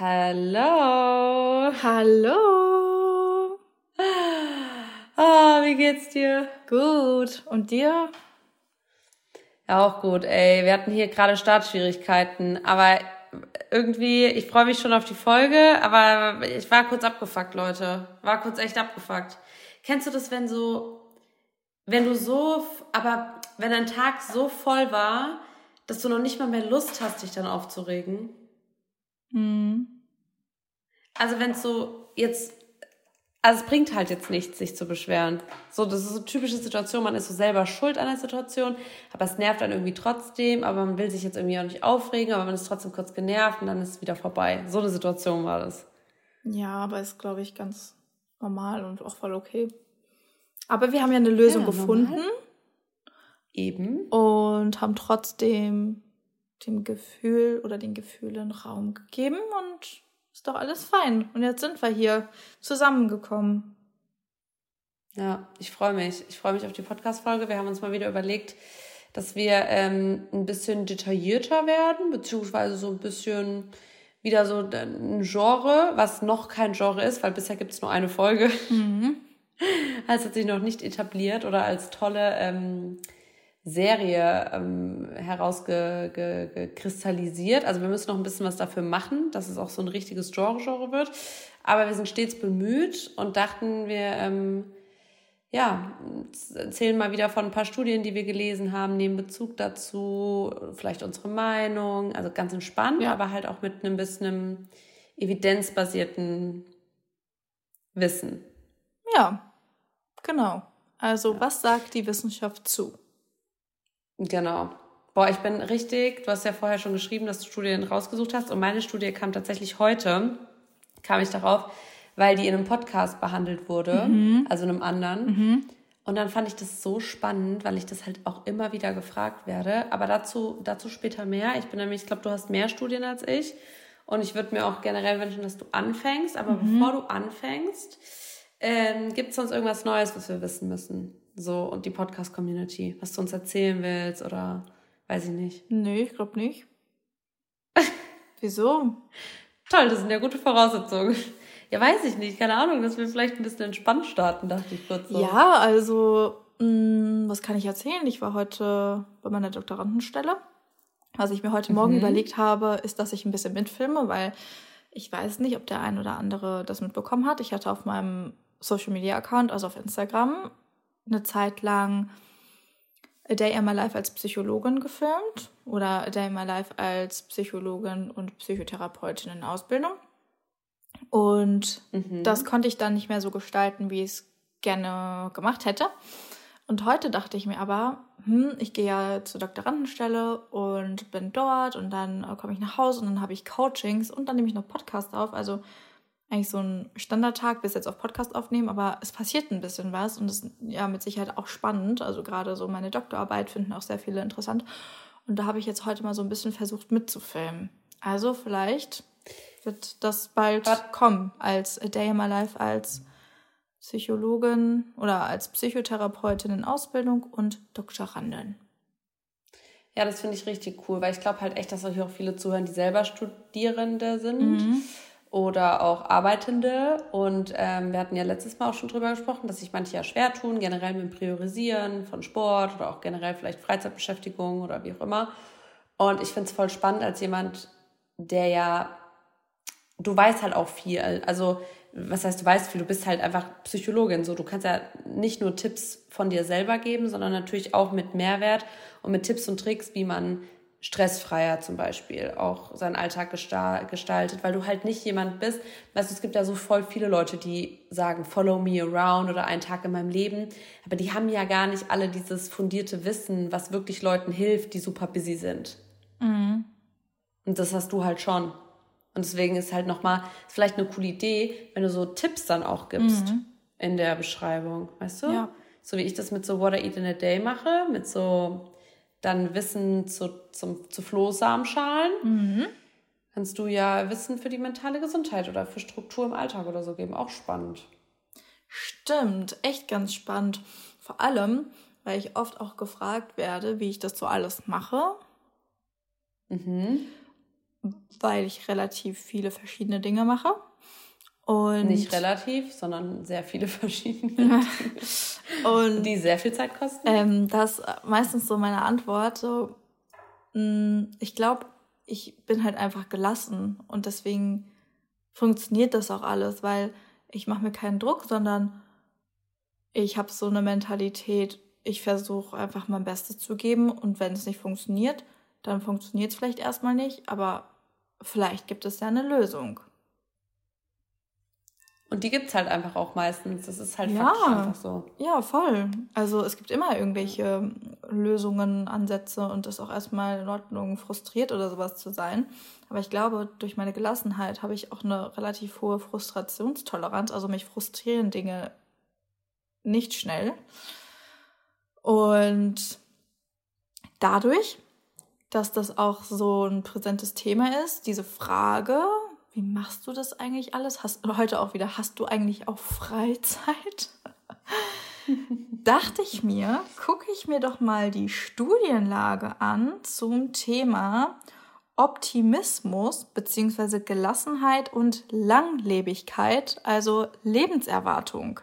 Hallo. Hallo. Ah, wie geht's dir? Gut. Und dir? Ja, auch gut, ey. Wir hatten hier gerade Startschwierigkeiten, aber irgendwie, ich freue mich schon auf die Folge, aber ich war kurz abgefuckt, Leute. War kurz echt abgefuckt. Kennst du das, wenn so, wenn du so, aber wenn dein Tag so voll war, dass du noch nicht mal mehr Lust hast, dich dann aufzuregen? Mhm. Also wenn es so jetzt, also es bringt halt jetzt nichts, sich zu beschweren. So, das ist so eine typische Situation, man ist so selber schuld an der Situation, aber es nervt dann irgendwie trotzdem, aber man will sich jetzt irgendwie auch nicht aufregen, aber man ist trotzdem kurz genervt und dann ist es wieder vorbei. So eine Situation war das. Ja, aber ist, glaube ich, ganz normal und auch voll okay. Aber wir haben ja eine Lösung ja, gefunden. Normal. Eben. Und haben trotzdem dem Gefühl oder den Gefühlen Raum gegeben und ist doch alles fein. Und jetzt sind wir hier zusammengekommen. Ja, ich freue mich. Ich freue mich auf die Podcast-Folge. Wir haben uns mal wieder überlegt, dass wir ähm, ein bisschen detaillierter werden, beziehungsweise so ein bisschen wieder so ein Genre, was noch kein Genre ist, weil bisher gibt es nur eine Folge. Mhm. Es hat sich noch nicht etabliert oder als tolle ähm, Serie ähm, herausgekristallisiert. Also wir müssen noch ein bisschen was dafür machen, dass es auch so ein richtiges Genre-Genre wird. Aber wir sind stets bemüht und dachten, wir ähm, ja, erzählen mal wieder von ein paar Studien, die wir gelesen haben, nehmen Bezug dazu, vielleicht unsere Meinung. Also ganz entspannt, ja. aber halt auch mit einem bisschen evidenzbasierten Wissen. Ja, genau. Also ja. was sagt die Wissenschaft zu? Genau. Boah, ich bin richtig, du hast ja vorher schon geschrieben, dass du Studien rausgesucht hast und meine Studie kam tatsächlich heute, kam ich darauf, weil die in einem Podcast behandelt wurde, mhm. also in einem anderen. Mhm. Und dann fand ich das so spannend, weil ich das halt auch immer wieder gefragt werde. Aber dazu, dazu später mehr. Ich bin nämlich, ich glaube, du hast mehr Studien als ich. Und ich würde mir auch generell wünschen, dass du anfängst. Aber mhm. bevor du anfängst, ähm, gibt es sonst irgendwas Neues, was wir wissen müssen? So, und die Podcast-Community, was du uns erzählen willst oder weiß ich nicht. Nee, ich glaube nicht. Wieso? Toll, das sind ja gute Voraussetzungen. Ja, weiß ich nicht, keine Ahnung, dass wir vielleicht ein bisschen entspannt starten, dachte ich kurz so. Ja, also, mh, mm, was kann ich erzählen? Ich war heute bei meiner Doktorandenstelle. Was ich mir heute Morgen mhm. überlegt habe, ist, dass ich ein bisschen mitfilme, weil ich weiß nicht, ob der ein oder andere das mitbekommen hat. Ich hatte auf meinem Social Media Account, also auf Instagram, eine Zeit lang A Day in My Life als Psychologin gefilmt oder A Day in My Life als Psychologin und Psychotherapeutin in Ausbildung. Und mhm. das konnte ich dann nicht mehr so gestalten, wie ich es gerne gemacht hätte. Und heute dachte ich mir aber, hm, ich gehe ja zur Doktorandenstelle und bin dort und dann komme ich nach Hause und dann habe ich Coachings und dann nehme ich noch Podcast auf. Also eigentlich so ein Standardtag, bis jetzt auf Podcast aufnehmen, aber es passiert ein bisschen was und es ist ja mit Sicherheit auch spannend. Also gerade so meine Doktorarbeit finden auch sehr viele interessant. Und da habe ich jetzt heute mal so ein bisschen versucht mitzufilmen. Also vielleicht wird das bald was? kommen als A Day in My Life, als Psychologin oder als Psychotherapeutin in Ausbildung und Doktorandin. Ja, das finde ich richtig cool, weil ich glaube halt echt, dass euch auch viele zuhören, die selber Studierende sind. Mhm oder auch Arbeitende. Und ähm, wir hatten ja letztes Mal auch schon drüber gesprochen, dass sich manche ja schwer tun, generell mit dem Priorisieren von Sport oder auch generell vielleicht Freizeitbeschäftigung oder wie auch immer. Und ich finde es voll spannend als jemand, der ja, du weißt halt auch viel. Also, was heißt, du weißt viel, du bist halt einfach Psychologin. So, du kannst ja nicht nur Tipps von dir selber geben, sondern natürlich auch mit Mehrwert und mit Tipps und Tricks, wie man stressfreier zum Beispiel auch seinen Alltag gestaltet, weil du halt nicht jemand bist, weißt du, es gibt ja so voll viele Leute, die sagen, follow me around oder einen Tag in meinem Leben, aber die haben ja gar nicht alle dieses fundierte Wissen, was wirklich Leuten hilft, die super busy sind. Mhm. Und das hast du halt schon. Und deswegen ist halt nochmal, vielleicht eine coole Idee, wenn du so Tipps dann auch gibst mhm. in der Beschreibung, weißt du? Ja. So wie ich das mit so What I Eat in a Day mache, mit so dann Wissen zu, zum, zu Flohsamenschalen. Mhm. Kannst du ja Wissen für die mentale Gesundheit oder für Struktur im Alltag oder so geben. Auch spannend. Stimmt, echt ganz spannend. Vor allem, weil ich oft auch gefragt werde, wie ich das so alles mache. Mhm. weil ich relativ viele verschiedene Dinge mache. Und Nicht relativ, sondern sehr viele verschiedene. und die sehr viel Zeit kosten. Ähm, das ist meistens so meine Antwort. So, mh, mm, ich glaube, ich bin halt einfach gelassen und deswegen funktioniert das auch alles, weil ich mache mir keinen Druck, sondern ich habe so eine Mentalität, ich versuche einfach mein Bestes zu geben und wenn es nicht funktioniert, dann funktioniert es vielleicht erstmal nicht, aber vielleicht gibt es ja eine Lösung. Und die gibt es halt einfach auch meistens. Das ist halt ja, einfach so. Ja, voll. Also es gibt immer irgendwelche Lösungen, Ansätze und das ist auch erstmal in Ordnung, frustriert oder sowas zu sein. Aber ich glaube, durch meine Gelassenheit habe ich auch eine relativ hohe Frustrationstoleranz. Also mich frustrieren Dinge nicht schnell. Und dadurch, dass das auch so ein präsentes Thema ist, diese Frage, wie machst du das eigentlich alles? Hast heute auch wieder, hast du eigentlich auch Freizeit? Dachte ich mir, gucke ich mir doch mal die Studienlage an zum Thema Optimismus bzw. Gelassenheit und Langlebigkeit, also Lebenserwartung.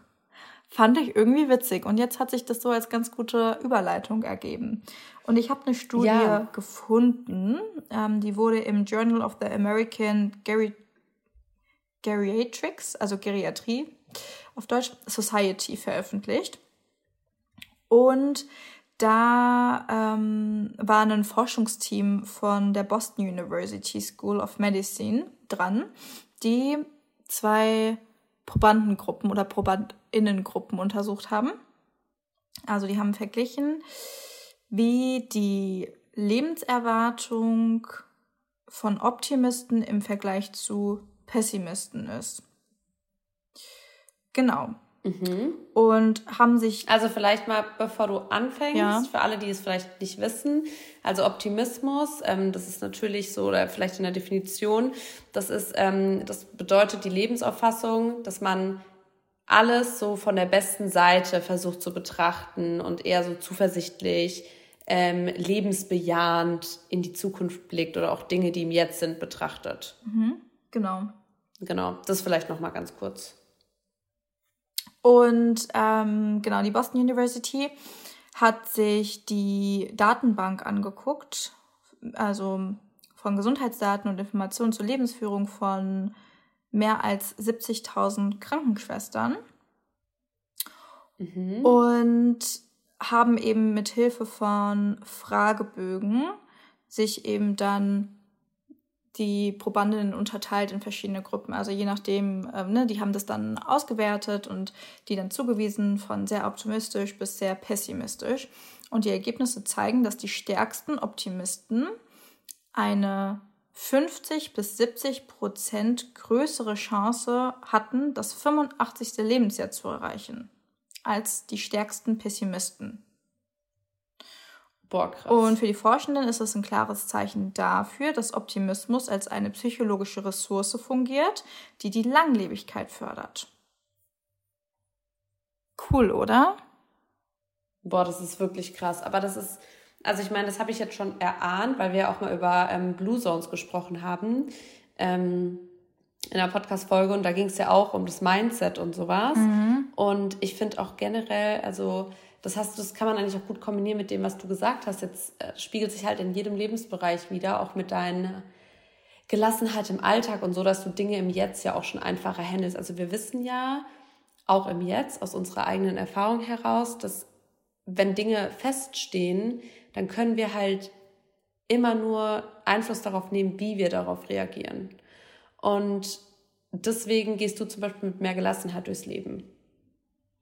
Fand ich irgendwie witzig. Und jetzt hat sich das so als ganz gute Überleitung ergeben. Und ich habe eine Studie ja. gefunden, ähm, die wurde im Journal of the American Geri Geriatrics, also Geriatrie auf Deutsch, Society veröffentlicht. Und da ähm, war ein Forschungsteam von der Boston University School of Medicine dran, die zwei Probandengruppen oder Probandinnengruppen untersucht haben. Also die haben verglichen, wie die Lebenserwartung von Optimisten im Vergleich zu Pessimisten ist. Genau. Mhm. Und haben sich. Also vielleicht mal, bevor du anfängst, ja. für alle, die es vielleicht nicht wissen, also Optimismus, ähm, das ist natürlich so, oder vielleicht in der Definition, das ist, ähm, das bedeutet die Lebensauffassung, dass man alles so von der besten Seite versucht zu betrachten und eher so zuversichtlich, ähm, lebensbejahend in die Zukunft blickt oder auch Dinge, die im Jetzt sind, betrachtet. Mhm. Genau. Genau, das vielleicht noch mal ganz kurz. Und ähm, genau, die Boston University hat sich die Datenbank angeguckt, also von Gesundheitsdaten und Informationen zur Lebensführung von mehr als 70.000 Krankenschwestern. Mhm. Und haben eben mit Hilfe von Fragebögen sich eben dann die Probandinnen unterteilt in verschiedene Gruppen. Also je nachdem, ähm, ne, die haben das dann ausgewertet und die dann zugewiesen von sehr optimistisch bis sehr pessimistisch. Und die Ergebnisse zeigen, dass die stärksten Optimisten eine 50 bis 70 Prozent größere Chance hatten, das 85. Lebensjahr zu erreichen, als die stärksten Pessimisten. Boah, krass. Und für die Forschenden ist es ein klares Zeichen dafür, dass Optimismus als eine psychologische Ressource fungiert, die die Langlebigkeit fördert. Cool, oder? Boah, das ist wirklich krass. Aber das ist, also ich meine, das habe ich jetzt schon erahnt, weil wir auch mal über ähm, Blue Zones gesprochen haben. Ähm, in der Podcast-Folge und da ging es ja auch um das Mindset und sowas. Mhm. Und ich finde auch generell, also das hast das kann man eigentlich auch gut kombinieren mit dem, was du gesagt hast. Jetzt äh, spiegelt sich halt in jedem Lebensbereich wieder, auch mit deiner Gelassenheit im Alltag und so, dass du Dinge im Jetzt ja auch schon einfacher handelst. Also wir wissen ja auch im Jetzt aus unserer eigenen Erfahrung heraus, dass wenn Dinge feststehen, dann können wir halt immer nur Einfluss darauf nehmen, wie wir darauf reagieren. Und deswegen gehst du zum Beispiel mit mehr Gelassenheit durchs Leben.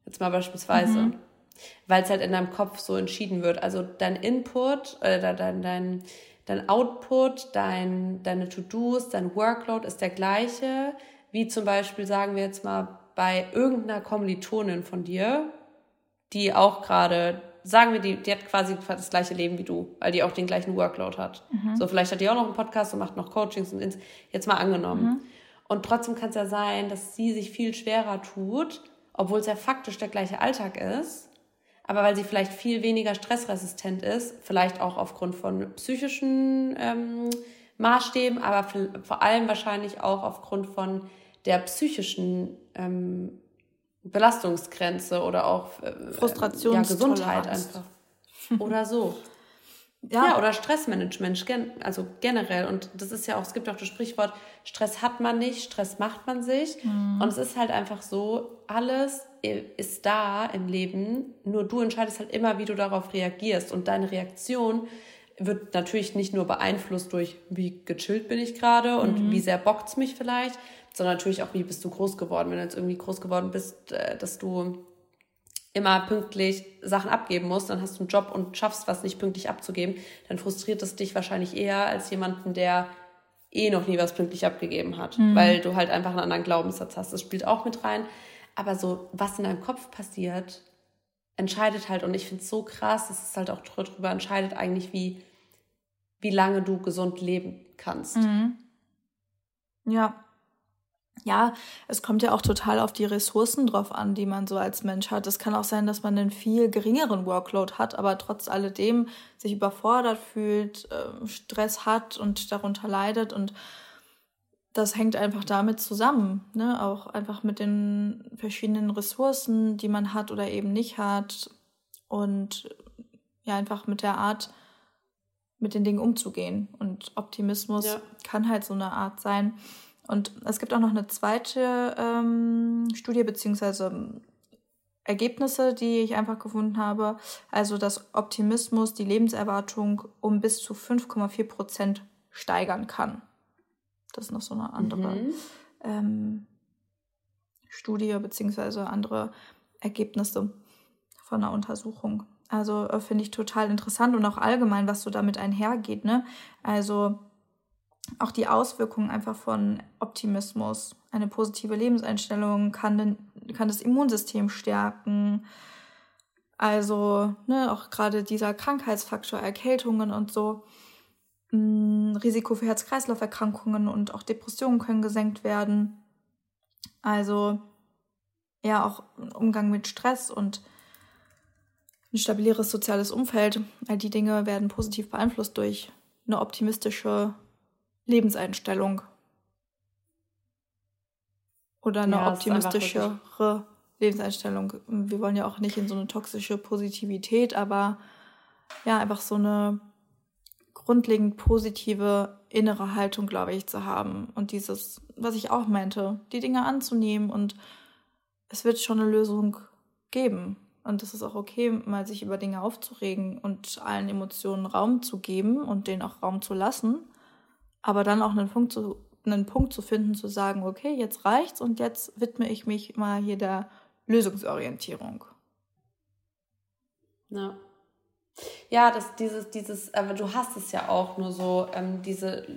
Jetzt mal beispielsweise. Mhm weil es halt in deinem Kopf so entschieden wird. Also dein Input oder äh, dein, dein, dein Output, dein, deine To-Dos, dein Workload ist der gleiche, wie zum Beispiel, sagen wir jetzt mal, bei irgendeiner Kommilitonin von dir, die auch gerade, sagen wir, die, die hat quasi das gleiche Leben wie du, weil die auch den gleichen Workload hat. Mhm. So, vielleicht hat die auch noch einen Podcast und macht noch Coachings und ins, jetzt mal angenommen. Mhm. Und trotzdem kann es ja sein, dass sie sich viel schwerer tut, obwohl es ja faktisch der gleiche Alltag ist, aber weil sie vielleicht viel weniger stressresistent ist, vielleicht auch aufgrund von psychischen ähm, Maßstäben, aber vor allem wahrscheinlich auch aufgrund von der psychischen ähm, Belastungsgrenze oder auch äh, ja, Gesundheit einfach. Oder so. Ja. ja, oder Stressmanagement, also generell. Und das ist ja auch, es gibt auch das Sprichwort, Stress hat man nicht, Stress macht man sich. Mhm. Und es ist halt einfach so, alles ist da im Leben, nur du entscheidest halt immer, wie du darauf reagierst. Und deine Reaktion wird natürlich nicht nur beeinflusst durch, wie gechillt bin ich gerade und mhm. wie sehr bockt's mich vielleicht, sondern natürlich auch, wie bist du groß geworden. Wenn du jetzt irgendwie groß geworden bist, äh, dass du immer pünktlich Sachen abgeben musst, dann hast du einen Job und schaffst was nicht pünktlich abzugeben, dann frustriert es dich wahrscheinlich eher als jemanden, der eh noch nie was pünktlich abgegeben hat, mhm. weil du halt einfach einen anderen Glaubenssatz hast. Das spielt auch mit rein. Aber so, was in deinem Kopf passiert, entscheidet halt, und ich finde es so krass, dass es halt auch darüber entscheidet eigentlich, wie, wie lange du gesund leben kannst. Mhm. Ja, ja, es kommt ja auch total auf die Ressourcen drauf an, die man so als Mensch hat. Es kann auch sein, dass man einen viel geringeren Workload hat, aber trotz alledem sich überfordert fühlt, ähm, Stress hat und darunter leidet. Und das hängt einfach damit zusammen, ne? Auch einfach mit den verschiedenen Ressourcen, die man hat oder eben nicht hat. Und ja, einfach mit der Art, mit den Dingen umzugehen. Und Optimismus ja. kann halt so eine Art sein und es gibt auch noch eine zweite ähm, Studie beziehungsweise Ergebnisse, die ich einfach gefunden habe. Also, dass Optimismus die Lebenserwartung um bis zu 5,4 Prozent steigern kann. Das ist noch so eine andere mhm. ähm, Studie beziehungsweise andere Ergebnisse von einer Untersuchung. Also äh, finde ich total interessant und auch allgemein, was so damit einhergeht. Ne? Also auch die Auswirkungen einfach von Optimismus. Eine positive Lebenseinstellung kann, den, kann das Immunsystem stärken. Also ne, auch gerade dieser Krankheitsfaktor, Erkältungen und so. Risiko für Herz-Kreislauf-Erkrankungen und auch Depressionen können gesenkt werden. Also ja, auch Umgang mit Stress und ein stabileres soziales Umfeld. All die Dinge werden positiv beeinflusst durch eine optimistische Lebenseinstellung. Oder eine ja, optimistischere Lebenseinstellung. Wir wollen ja auch nicht in so eine toxische Positivität, aber ja, einfach so eine grundlegend positive innere Haltung, glaube ich, zu haben. Und dieses, was ich auch meinte, die Dinge anzunehmen und es wird schon eine Lösung geben. Und es ist auch okay, mal sich über Dinge aufzuregen und allen Emotionen Raum zu geben und denen auch Raum zu lassen aber dann auch einen Punkt zu, einen Punkt zu finden, zu sagen, okay, jetzt reicht's und jetzt widme ich mich mal hier der Lösungsorientierung. Ja. Ja, das, dieses, dieses, aber du hast es ja auch nur so, ähm, diese,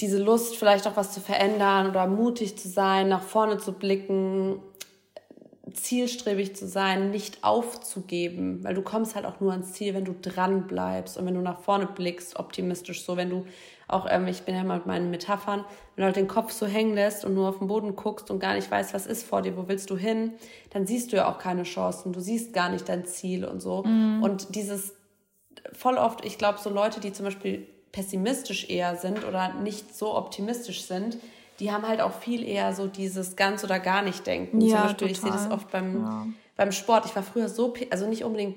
diese Lust, vielleicht auch was zu verändern oder mutig zu sein, nach vorne zu blicken, zielstrebig zu sein, nicht aufzugeben, weil du kommst halt auch nur ans Ziel, wenn du dran bleibst und wenn du nach vorne blickst, optimistisch so, wenn du auch, ähm, ich bin ja mal mit meinen Metaphern, wenn du halt den Kopf so hängen lässt und nur auf den Boden guckst und gar nicht weißt, was ist vor dir, wo willst du hin, dann siehst du ja auch keine Chancen, du siehst gar nicht dein Ziel und so. Mhm. Und dieses voll oft, ich glaube, so Leute, die zum Beispiel pessimistisch eher sind oder nicht so optimistisch sind, die haben halt auch viel eher so dieses ganz oder gar nicht denken. Ja, Zum Beispiel, total. ich sehe das oft beim, ja. beim Sport. Ich war früher so, also nicht unbedingt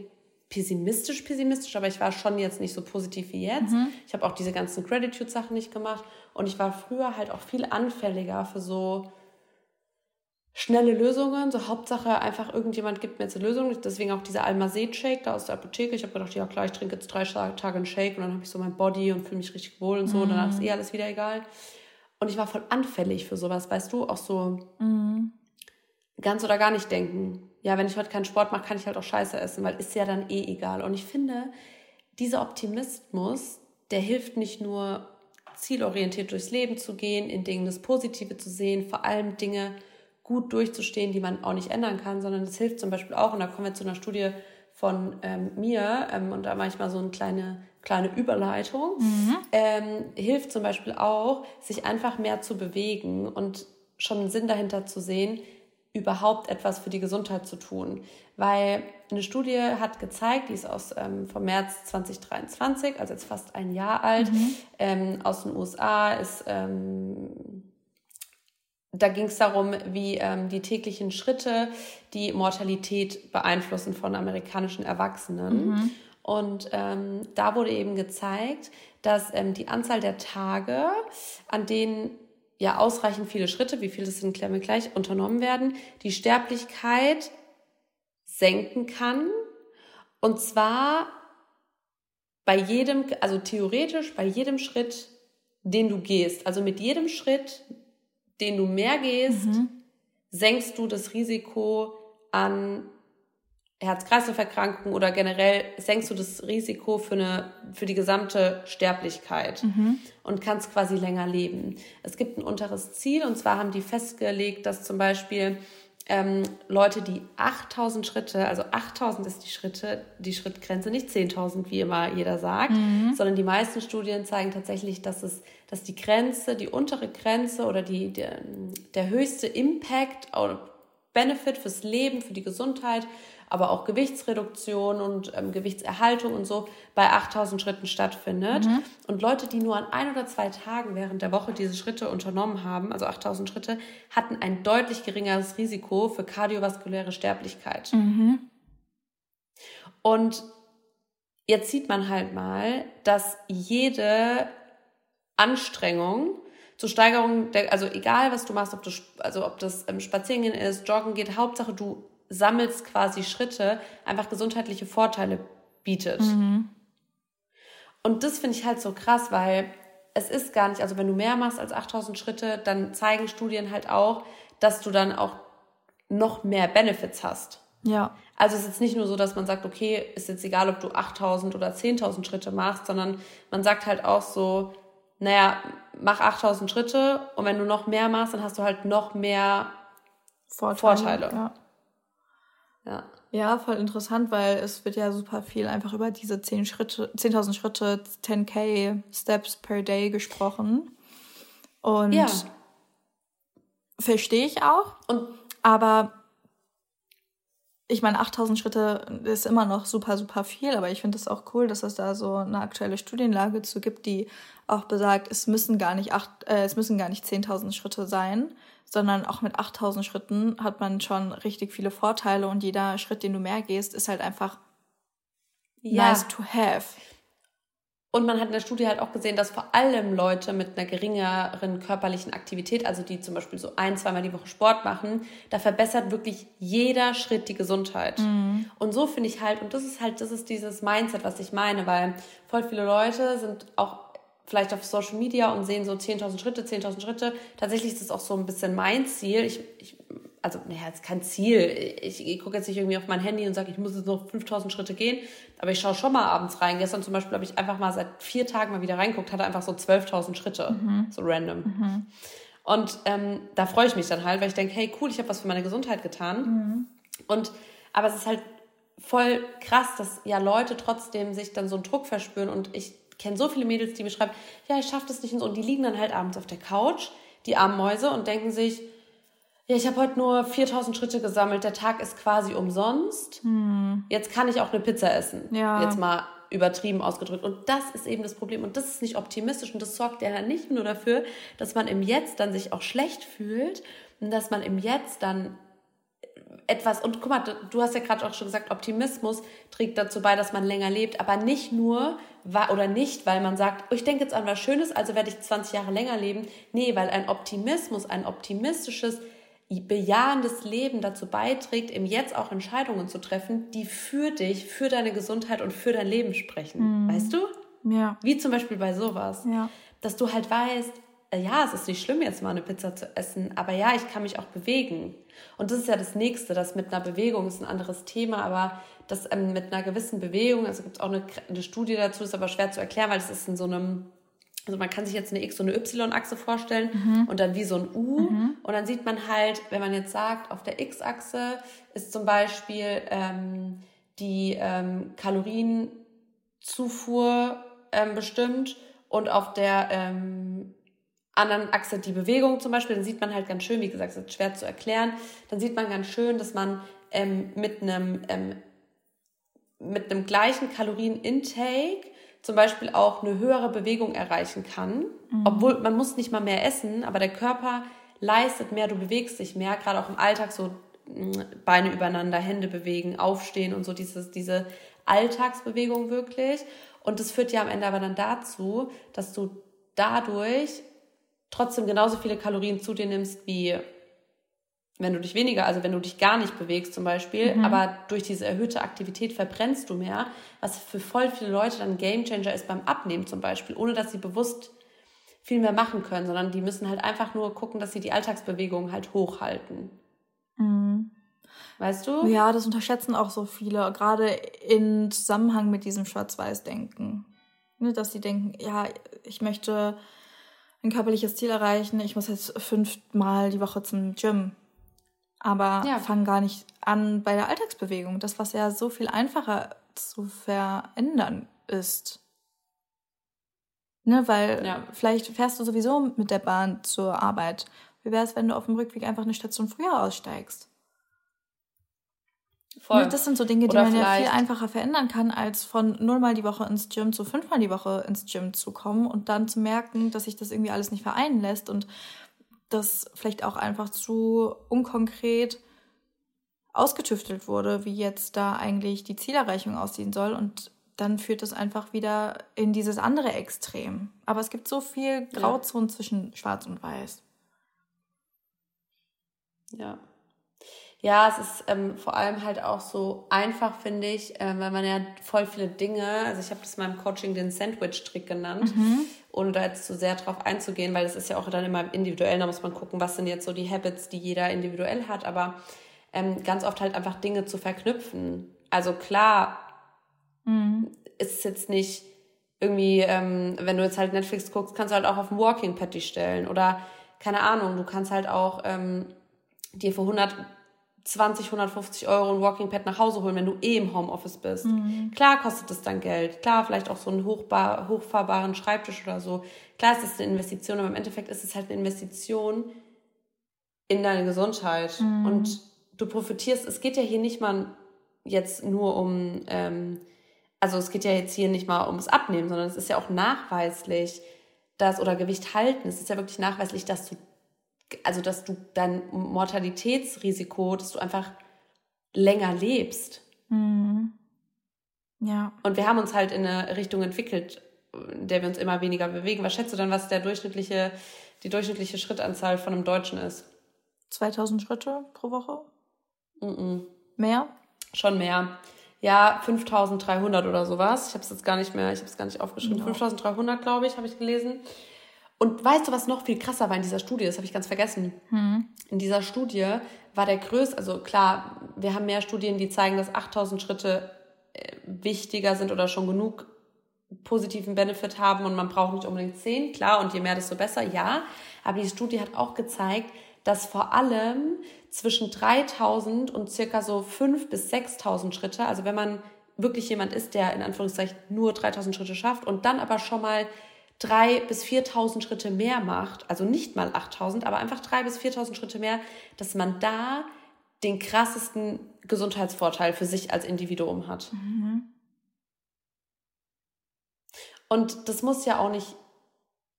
pessimistisch, pessimistisch, aber ich war schon jetzt nicht so positiv wie jetzt. Mhm. Ich habe auch diese ganzen Gratitude-Sachen nicht gemacht und ich war früher halt auch viel anfälliger für so schnelle Lösungen. So Hauptsache einfach irgendjemand gibt mir jetzt eine Lösung. Deswegen auch dieser Almazet-Shake da aus der Apotheke. Ich habe gedacht, ja klar, ich trinke jetzt drei Tage einen Shake und dann habe ich so mein Body und fühle mich richtig wohl und so. Mhm. Danach ist eh alles wieder egal. Und ich war voll anfällig für sowas, weißt du? Auch so mhm. ganz oder gar nicht denken. Ja, wenn ich heute keinen Sport mache, kann ich halt auch Scheiße essen, weil ist ja dann eh egal. Und ich finde, dieser Optimismus, der hilft nicht nur zielorientiert durchs Leben zu gehen, in Dingen das Positive zu sehen, vor allem Dinge gut durchzustehen, die man auch nicht ändern kann, sondern es hilft zum Beispiel auch, und da kommen wir zu einer Studie von ähm, mir, ähm, und da manchmal so eine kleine kleine Überleitung, mhm. ähm, hilft zum Beispiel auch, sich einfach mehr zu bewegen und schon einen Sinn dahinter zu sehen, überhaupt etwas für die Gesundheit zu tun. Weil eine Studie hat gezeigt, die ist aus ähm, vom März 2023, also jetzt fast ein Jahr alt, mhm. ähm, aus den USA, ist ähm, da ging es darum, wie ähm, die täglichen Schritte die Mortalität beeinflussen von amerikanischen Erwachsenen. Mhm. Und ähm, da wurde eben gezeigt, dass ähm, die Anzahl der Tage, an denen ja ausreichend viele Schritte, wie viel das sind, klären wir gleich, unternommen werden, die Sterblichkeit senken kann. Und zwar bei jedem, also theoretisch bei jedem Schritt, den du gehst. Also mit jedem Schritt, den du mehr gehst, mhm. senkst du das Risiko an Herz-Kreislauf-Erkrankungen oder generell senkst du das Risiko für, eine, für die gesamte Sterblichkeit mhm. und kannst quasi länger leben. Es gibt ein unteres Ziel und zwar haben die festgelegt, dass zum Beispiel ähm, Leute, die 8000 Schritte, also 8000 ist die Schritte, die Schrittgrenze, nicht 10.000, wie immer jeder sagt, mhm. sondern die meisten Studien zeigen tatsächlich, dass es, dass die Grenze, die untere Grenze oder die, der, der höchste Impact oder Benefit fürs Leben, für die Gesundheit aber auch Gewichtsreduktion und ähm, Gewichtserhaltung und so bei 8000 Schritten stattfindet. Mhm. Und Leute, die nur an ein oder zwei Tagen während der Woche diese Schritte unternommen haben, also 8000 Schritte, hatten ein deutlich geringeres Risiko für kardiovaskuläre Sterblichkeit. Mhm. Und jetzt sieht man halt mal, dass jede Anstrengung zur Steigerung der, also egal was du machst, ob du, also ob das ähm, Spazierengehen ist, Joggen geht, Hauptsache du sammelst quasi Schritte, einfach gesundheitliche Vorteile bietet. Mhm. Und das finde ich halt so krass, weil es ist gar nicht, also wenn du mehr machst als 8000 Schritte, dann zeigen Studien halt auch, dass du dann auch noch mehr Benefits hast. Ja. Also es ist jetzt nicht nur so, dass man sagt, okay, ist jetzt egal, ob du 8000 oder 10.000 Schritte machst, sondern man sagt halt auch so, naja, mach 8000 Schritte und wenn du noch mehr machst, dann hast du halt noch mehr Vorteile. Vorteile. Ja. Ja. Ja, voll interessant, weil es wird ja super viel einfach über diese 10 Schritte, 10.000 Schritte, 10k Steps per Day gesprochen. Und ja. verstehe ich auch. Und aber ich meine, 8000 Schritte ist immer noch super, super viel, aber ich finde es auch cool, dass es da so eine aktuelle Studienlage zu gibt, die auch besagt, es müssen gar nicht acht, äh, es müssen gar nicht 10.000 Schritte sein, sondern auch mit 8000 Schritten hat man schon richtig viele Vorteile und jeder Schritt, den du mehr gehst, ist halt einfach ja. nice to have. Und man hat in der Studie halt auch gesehen, dass vor allem Leute mit einer geringeren körperlichen Aktivität, also die zum Beispiel so ein, zweimal die Woche Sport machen, da verbessert wirklich jeder Schritt die Gesundheit. Mhm. Und so finde ich halt, und das ist halt, das ist dieses Mindset, was ich meine, weil voll viele Leute sind auch vielleicht auf Social Media und sehen so 10.000 Schritte, 10.000 Schritte. Tatsächlich ist das auch so ein bisschen mein Ziel. Ich, ich also, naja, es ist kein Ziel. Ich, ich gucke jetzt nicht irgendwie auf mein Handy und sage, ich muss jetzt noch 5000 Schritte gehen. Aber ich schaue schon mal abends rein. Gestern zum Beispiel habe ich einfach mal seit vier Tagen mal wieder reingeguckt, hatte einfach so 12.000 Schritte. Mhm. So random. Mhm. Und ähm, da freue ich mich dann halt, weil ich denke, hey, cool, ich habe was für meine Gesundheit getan. Mhm. Und, aber es ist halt voll krass, dass ja Leute trotzdem sich dann so einen Druck verspüren und ich kenne so viele Mädels, die mir schreiben, ja, ich schaffe das nicht und so. Und die liegen dann halt abends auf der Couch, die armen Mäuse, und denken sich, ja, ich habe heute nur 4000 Schritte gesammelt, der Tag ist quasi umsonst. Hm. Jetzt kann ich auch eine Pizza essen. Ja. Jetzt mal übertrieben ausgedrückt. Und das ist eben das Problem. Und das ist nicht optimistisch. Und das sorgt ja nicht nur dafür, dass man im Jetzt dann sich auch schlecht fühlt und dass man im Jetzt dann etwas, und guck mal, du hast ja gerade auch schon gesagt, Optimismus trägt dazu bei, dass man länger lebt, aber nicht nur oder nicht, weil man sagt, oh, ich denke jetzt an was Schönes, also werde ich 20 Jahre länger leben. Nee, weil ein Optimismus, ein optimistisches, bejahendes Leben dazu beiträgt, im Jetzt auch Entscheidungen zu treffen, die für dich, für deine Gesundheit und für dein Leben sprechen. Mhm. Weißt du? Ja. Wie zum Beispiel bei sowas. Ja. Dass du halt weißt, äh, ja, es ist nicht schlimm, jetzt mal eine Pizza zu essen, aber ja, ich kann mich auch bewegen. Und das ist ja das Nächste, das mit einer Bewegung ist ein anderes Thema, aber das ähm, mit einer gewissen Bewegung, also gibt es auch eine, eine Studie dazu, ist aber schwer zu erklären, weil es ist in so einem, also man kann sich jetzt eine X- und eine Y-Achse vorstellen mhm. und dann wie so ein U. Mhm. Und dann sieht man halt, wenn man jetzt sagt, auf der X-Achse ist zum Beispiel ähm, die ähm, Kalorienzufuhr ähm, bestimmt und auf der ähm, anderen Achse die Bewegung zum Beispiel, dann sieht man halt ganz schön, wie gesagt, das ist schwer zu erklären, dann sieht man ganz schön, dass man ähm, mit einem ähm, mit einem gleichen Kalorienintake zum Beispiel auch eine höhere Bewegung erreichen kann. Mhm. Obwohl man muss nicht mal mehr essen, aber der Körper leistet mehr, du bewegst dich mehr, gerade auch im Alltag so mm, Beine übereinander, Hände bewegen, aufstehen und so dieses, diese Alltagsbewegung wirklich. Und das führt ja am Ende aber dann dazu, dass du dadurch trotzdem genauso viele Kalorien zu dir nimmst wie wenn du dich weniger, also wenn du dich gar nicht bewegst zum Beispiel, mhm. aber durch diese erhöhte Aktivität verbrennst du mehr, was für voll viele Leute dann Gamechanger ist beim Abnehmen zum Beispiel, ohne dass sie bewusst viel mehr machen können, sondern die müssen halt einfach nur gucken, dass sie die Alltagsbewegung halt hochhalten. Mhm. Weißt du? Ja, das unterschätzen auch so viele, gerade in Zusammenhang mit diesem Schwarz-Weiß-Denken. Ne, dass sie denken, ja, ich möchte ein körperliches Ziel erreichen, ich muss jetzt fünfmal die Woche zum Gym aber ja. fangen gar nicht an bei der Alltagsbewegung. Das, was ja so viel einfacher zu verändern ist. Ne, weil ja. vielleicht fährst du sowieso mit der Bahn zur Arbeit. Wie wäre es, wenn du auf dem Rückweg einfach eine Station früher aussteigst? Voll. Ne, das sind so Dinge, die Oder man ja viel einfacher verändern kann, als von nullmal die Woche ins Gym zu fünfmal die Woche ins Gym zu kommen und dann zu merken, dass sich das irgendwie alles nicht vereinen lässt und das vielleicht auch einfach zu unkonkret ausgetüftelt wurde, wie jetzt da eigentlich die Zielerreichung aussehen soll. Und dann führt das einfach wieder in dieses andere Extrem. Aber es gibt so viel Grauzonen ja. zwischen Schwarz und Weiß. Ja. Ja, es ist ähm, vor allem halt auch so einfach, finde ich, äh, weil man ja voll viele Dinge, also ich habe das in meinem Coaching den Sandwich-Trick genannt, mhm. Ohne da jetzt zu sehr drauf einzugehen, weil das ist ja auch dann immer individuell, da muss man gucken, was sind jetzt so die Habits, die jeder individuell hat, aber ähm, ganz oft halt einfach Dinge zu verknüpfen. Also klar, mhm. ist es jetzt nicht irgendwie, ähm, wenn du jetzt halt Netflix guckst, kannst du halt auch auf ein Walking dich stellen oder keine Ahnung, du kannst halt auch ähm, dir für 100 20, 150 Euro ein Walking Pad nach Hause holen, wenn du eh im Homeoffice bist. Mhm. Klar kostet das dann Geld. Klar, vielleicht auch so einen hochbar, hochfahrbaren Schreibtisch oder so. Klar ist es eine Investition, aber im Endeffekt ist es halt eine Investition in deine Gesundheit. Mhm. Und du profitierst, es geht ja hier nicht mal jetzt nur um, ähm, also es geht ja jetzt hier nicht mal ums Abnehmen, sondern es ist ja auch nachweislich, dass, oder Gewicht halten, es ist ja wirklich nachweislich, dass du also dass du dein Mortalitätsrisiko, dass du einfach länger lebst. Mhm. Ja. Und wir haben uns halt in eine Richtung entwickelt, in der wir uns immer weniger bewegen. Was schätzt du dann, was der durchschnittliche, die durchschnittliche Schrittanzahl von einem Deutschen ist? 2000 Schritte pro Woche? Mhm. Mehr? Schon mehr. Ja, 5300 oder sowas. Ich habe es jetzt gar nicht mehr, ich habe es gar nicht aufgeschrieben. Ja. 5300, glaube ich, habe ich gelesen. Und weißt du, was noch viel krasser war in dieser Studie? Das habe ich ganz vergessen. Hm. In dieser Studie war der größte, also klar, wir haben mehr Studien, die zeigen, dass 8000 Schritte äh, wichtiger sind oder schon genug positiven Benefit haben und man braucht nicht unbedingt 10, klar, und je mehr, desto besser, ja. Aber die Studie hat auch gezeigt, dass vor allem zwischen 3000 und circa so 5 bis 6000 Schritte, also wenn man wirklich jemand ist, der in Anführungszeichen nur 3000 Schritte schafft und dann aber schon mal drei bis 4.000 Schritte mehr macht, also nicht mal 8.000, aber einfach drei bis 4.000 Schritte mehr, dass man da den krassesten Gesundheitsvorteil für sich als Individuum hat. Mhm. Und das muss ja auch nicht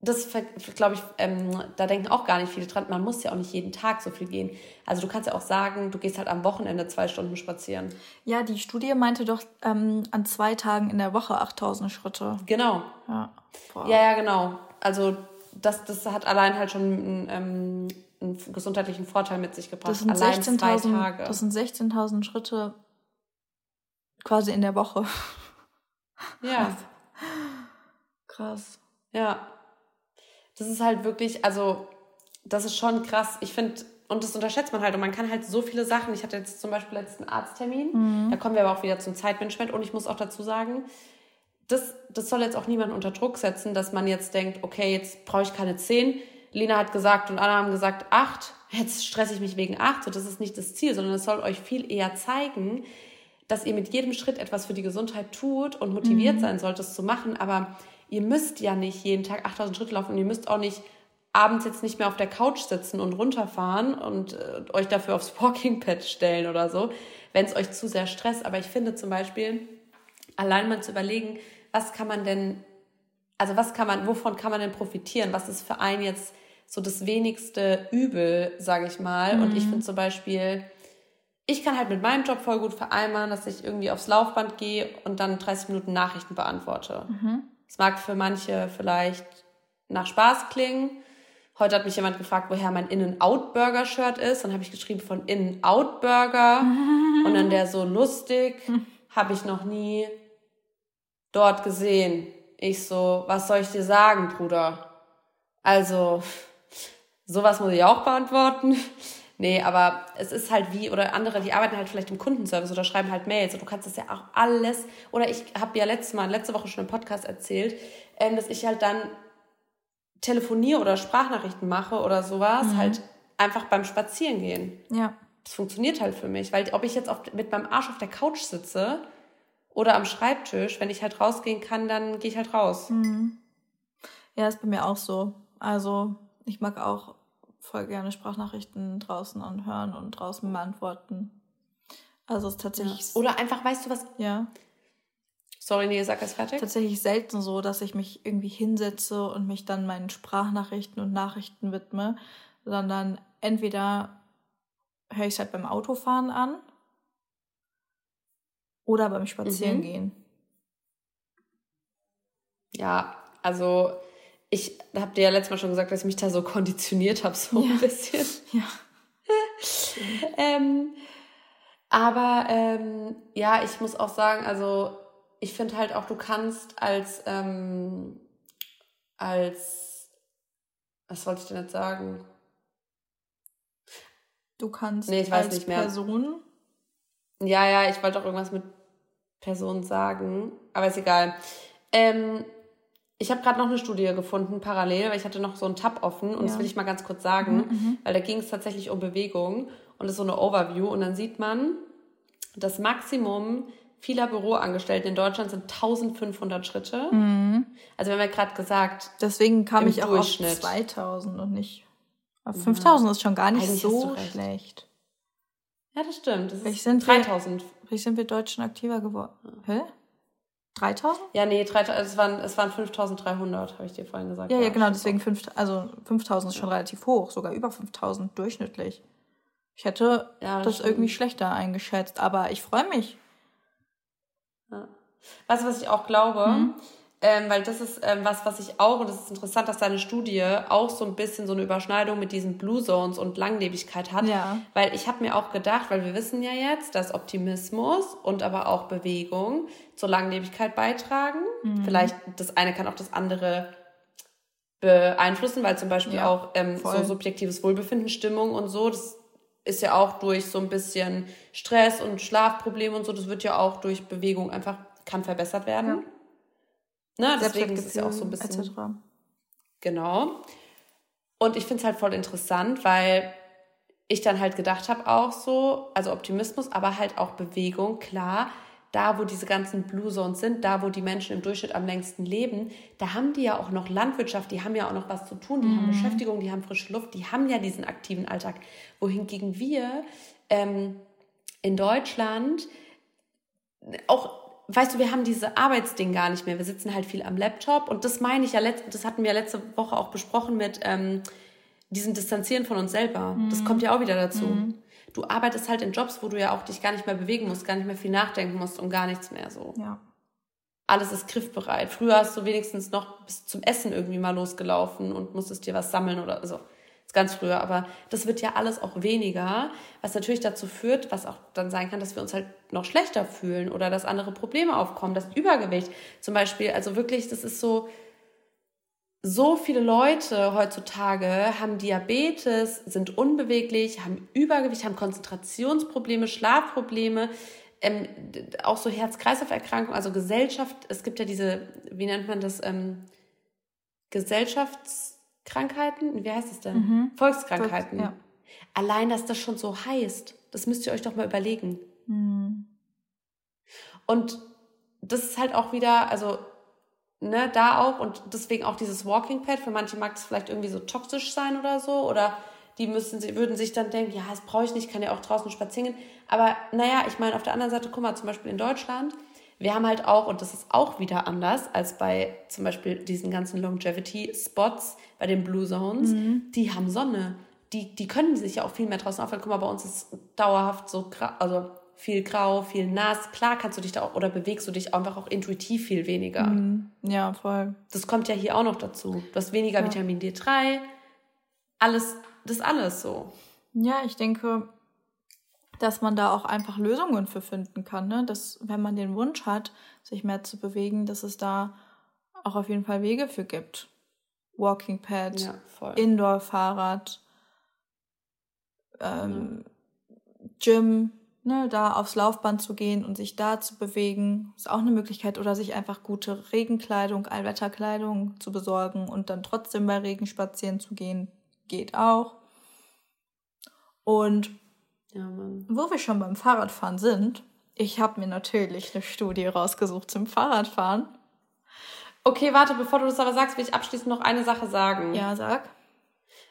das glaube ich, ähm, da denken auch gar nicht viele dran. Man muss ja auch nicht jeden Tag so viel gehen. Also du kannst ja auch sagen, du gehst halt am Wochenende zwei Stunden spazieren. Ja, die Studie meinte doch ähm, an zwei Tagen in der Woche 8000 Schritte. Genau. Ja, ja, ja, genau. Also das, das hat allein halt schon einen, ähm, einen gesundheitlichen Vorteil mit sich gebracht. Das sind allein 16 zwei Tage. Das sind 16.000 Schritte quasi in der Woche. Ja. Krass. Ja, das ist halt wirklich, also das ist schon krass. Ich finde, und das unterschätzt man halt. Und man kann halt so viele Sachen. Ich hatte jetzt zum Beispiel letzten Arzttermin. Mhm. Da kommen wir aber auch wieder zum Zeitmanagement. Und ich muss auch dazu sagen, das, das soll jetzt auch niemanden unter Druck setzen, dass man jetzt denkt, okay, jetzt brauche ich keine zehn. Lina hat gesagt und Anna haben gesagt acht. Jetzt stresse ich mich wegen acht. So, das ist nicht das Ziel, sondern es soll euch viel eher zeigen, dass ihr mit jedem Schritt etwas für die Gesundheit tut und motiviert mhm. sein sollt, es zu machen. Aber ihr müsst ja nicht jeden Tag 8000 Schritte laufen und ihr müsst auch nicht abends jetzt nicht mehr auf der Couch sitzen und runterfahren und äh, euch dafür aufs Walking Pad stellen oder so, wenn es euch zu sehr stresst. Aber ich finde zum Beispiel, allein mal zu überlegen, was kann man denn, also was kann man, wovon kann man denn profitieren? Was ist für einen jetzt so das wenigste Übel, sage ich mal? Mhm. Und ich mhm. finde zum Beispiel, ich kann halt mit meinem Job voll gut vereinbaren, dass ich irgendwie aufs Laufband gehe und dann 30 Minuten Nachrichten beantworte. Mhm. Es mag für manche vielleicht nach Spaß klingen, Heute hat mich jemand gefragt, woher mein In-N-Out-Burger-Shirt ist. Dann habe ich geschrieben von In-N-Out-Burger. Und dann der so lustig, habe ich noch nie dort gesehen. Ich so, was soll ich dir sagen, Bruder? Also, sowas muss ich auch beantworten. Nee, aber es ist halt wie, oder andere, die arbeiten halt vielleicht im Kundenservice oder schreiben halt Mails. Und du kannst das ja auch alles, oder ich habe ja letztes Mal, letzte Woche schon im Podcast erzählt, ähm, dass ich halt dann telefoniere oder Sprachnachrichten mache oder sowas, mhm. halt einfach beim Spazierengehen. Ja. Das funktioniert halt für mich, weil ob ich jetzt auf, mit meinem Arsch auf der Couch sitze oder am Schreibtisch, wenn ich halt rausgehen kann, dann gehe ich halt raus. Mhm. Ja, ist bei mir auch so. Also ich mag auch voll gerne Sprachnachrichten draußen anhören und draußen beantworten. Also es ist tatsächlich. Ja. Oder einfach, weißt du was? Ja. Sorry, nee, sag es fertig. Tatsächlich selten so, dass ich mich irgendwie hinsetze und mich dann meinen Sprachnachrichten und Nachrichten widme, sondern entweder höre ich es halt beim Autofahren an oder beim Spazierengehen. Mhm. Ja, also ich habe dir ja letztes Mal schon gesagt, dass ich mich da so konditioniert habe, so ja. ein bisschen. Ja. ähm, aber ähm, ja, ich muss auch sagen, also ich finde halt auch, du kannst als, ähm, als, was wollte ich denn jetzt sagen? Du kannst nee, ich weiß als nicht mehr. Person. Ja, ja, ich wollte auch irgendwas mit Person sagen, aber ist egal. Ähm, ich habe gerade noch eine Studie gefunden, parallel, weil ich hatte noch so einen Tab offen und ja. das will ich mal ganz kurz sagen, mhm, mhm, weil da ging es tatsächlich um Bewegung und das ist so eine Overview und dann sieht man, das Maximum vieler Büroangestellten in Deutschland sind 1500 Schritte. Mhm. Also wir haben ja gerade gesagt. Deswegen kam ich auch auf 2000 und nicht. Auf 5000 ja. ist schon gar nicht Eigentlich so schlecht. Ja, das stimmt. Das ist sind 3000. wie sind wir Deutschen aktiver geworden? Hä? 3000? Ja, nee, 3000, also es waren, es waren 5300, habe ich dir vorhin gesagt. Ja, ja, genau, deswegen 5, also 5000 ist schon ja. relativ hoch, sogar über 5000 durchschnittlich. Ich hätte ja, das, das irgendwie schlechter eingeschätzt, aber ich freue mich. Ja. Weißt du, was ich auch glaube? Mhm. Ähm, weil das ist ähm, was, was ich auch, und das ist interessant, dass deine Studie auch so ein bisschen so eine Überschneidung mit diesen Blue Zones und Langlebigkeit hat. Ja. Weil ich habe mir auch gedacht, weil wir wissen ja jetzt, dass Optimismus und aber auch Bewegung zur Langlebigkeit beitragen. Mhm. Vielleicht das eine kann auch das andere beeinflussen, weil zum Beispiel ja, auch ähm, so subjektives Wohlbefinden, Stimmung und so, das ist ja auch durch so ein bisschen Stress und Schlafprobleme und so, das wird ja auch durch Bewegung einfach, kann verbessert werden. Ja. Ne, deswegen ist es ja auch so ein bisschen. Etc. Genau. Und ich finde es halt voll interessant, weil ich dann halt gedacht habe, auch so, also Optimismus, aber halt auch Bewegung, klar, da, wo diese ganzen Blue Zones sind, da, wo die Menschen im Durchschnitt am längsten leben, da haben die ja auch noch Landwirtschaft, die haben ja auch noch was zu tun, die mhm. haben Beschäftigung, die haben frische Luft, die haben ja diesen aktiven Alltag. Wohingegen wir ähm, in Deutschland auch weißt du, wir haben diese Arbeitsding gar nicht mehr. Wir sitzen halt viel am Laptop und das meine ich ja, das hatten wir letzte Woche auch besprochen mit ähm, diesem Distanzieren von uns selber. Mhm. Das kommt ja auch wieder dazu. Mhm du arbeitest halt in Jobs, wo du ja auch dich gar nicht mehr bewegen musst, gar nicht mehr viel nachdenken musst und gar nichts mehr so. Ja. Alles ist griffbereit. Früher hast du wenigstens noch bis zum Essen irgendwie mal losgelaufen und musstest dir was sammeln oder so. Ganz früher, aber das wird ja alles auch weniger, was natürlich dazu führt, was auch dann sein kann, dass wir uns halt noch schlechter fühlen oder dass andere Probleme aufkommen, das Übergewicht zum Beispiel. Also wirklich, das ist so, so viele Leute heutzutage haben Diabetes, sind unbeweglich, haben Übergewicht, haben Konzentrationsprobleme, Schlafprobleme, ähm, auch so Herz-Kreislauf-Erkrankungen, also Gesellschaft. Es gibt ja diese, wie nennt man das, ähm, Gesellschaftskrankheiten? Wie heißt es denn? Mhm. Volkskrankheiten. Volks, ja. Allein, dass das schon so heißt, das müsst ihr euch doch mal überlegen. Mhm. Und das ist halt auch wieder, also ne, da auch und deswegen auch dieses Walking Pad. Für manche mag es vielleicht irgendwie so toxisch sein oder so oder die müssen, sie würden sich dann denken, ja, das brauche ich nicht, kann ja auch draußen spazieren gehen. Aber naja, ich meine, auf der anderen Seite, guck mal, zum Beispiel in Deutschland, wir haben halt auch, und das ist auch wieder anders als bei zum Beispiel diesen ganzen Longevity-Spots, bei den Blue Zones, mhm. die haben Sonne. Die, die können sich ja auch viel mehr draußen aufhalten. Guck mal, bei uns ist dauerhaft so, also viel grau, viel nass. Klar kannst du dich da auch, oder bewegst du dich einfach auch intuitiv viel weniger. Mhm. Ja, voll. Das kommt ja hier auch noch dazu. Du hast weniger ja. Vitamin D3, alles, das alles so. Ja, ich denke, dass man da auch einfach Lösungen für finden kann. Ne? Dass, wenn man den Wunsch hat, sich mehr zu bewegen, dass es da auch auf jeden Fall Wege für gibt. Walking Pad, ja, Indoor-Fahrrad, ähm, ja. Gym, ne, da aufs Laufband zu gehen und sich da zu bewegen, ist auch eine Möglichkeit. Oder sich einfach gute Regenkleidung, Allwetterkleidung zu besorgen und dann trotzdem bei Regen spazieren zu gehen, geht auch. Und ja, wo wir schon beim Fahrradfahren sind, ich habe mir natürlich eine Studie rausgesucht zum Fahrradfahren. Okay, warte, bevor du das aber sagst, will ich abschließend noch eine Sache sagen. Ja, sag.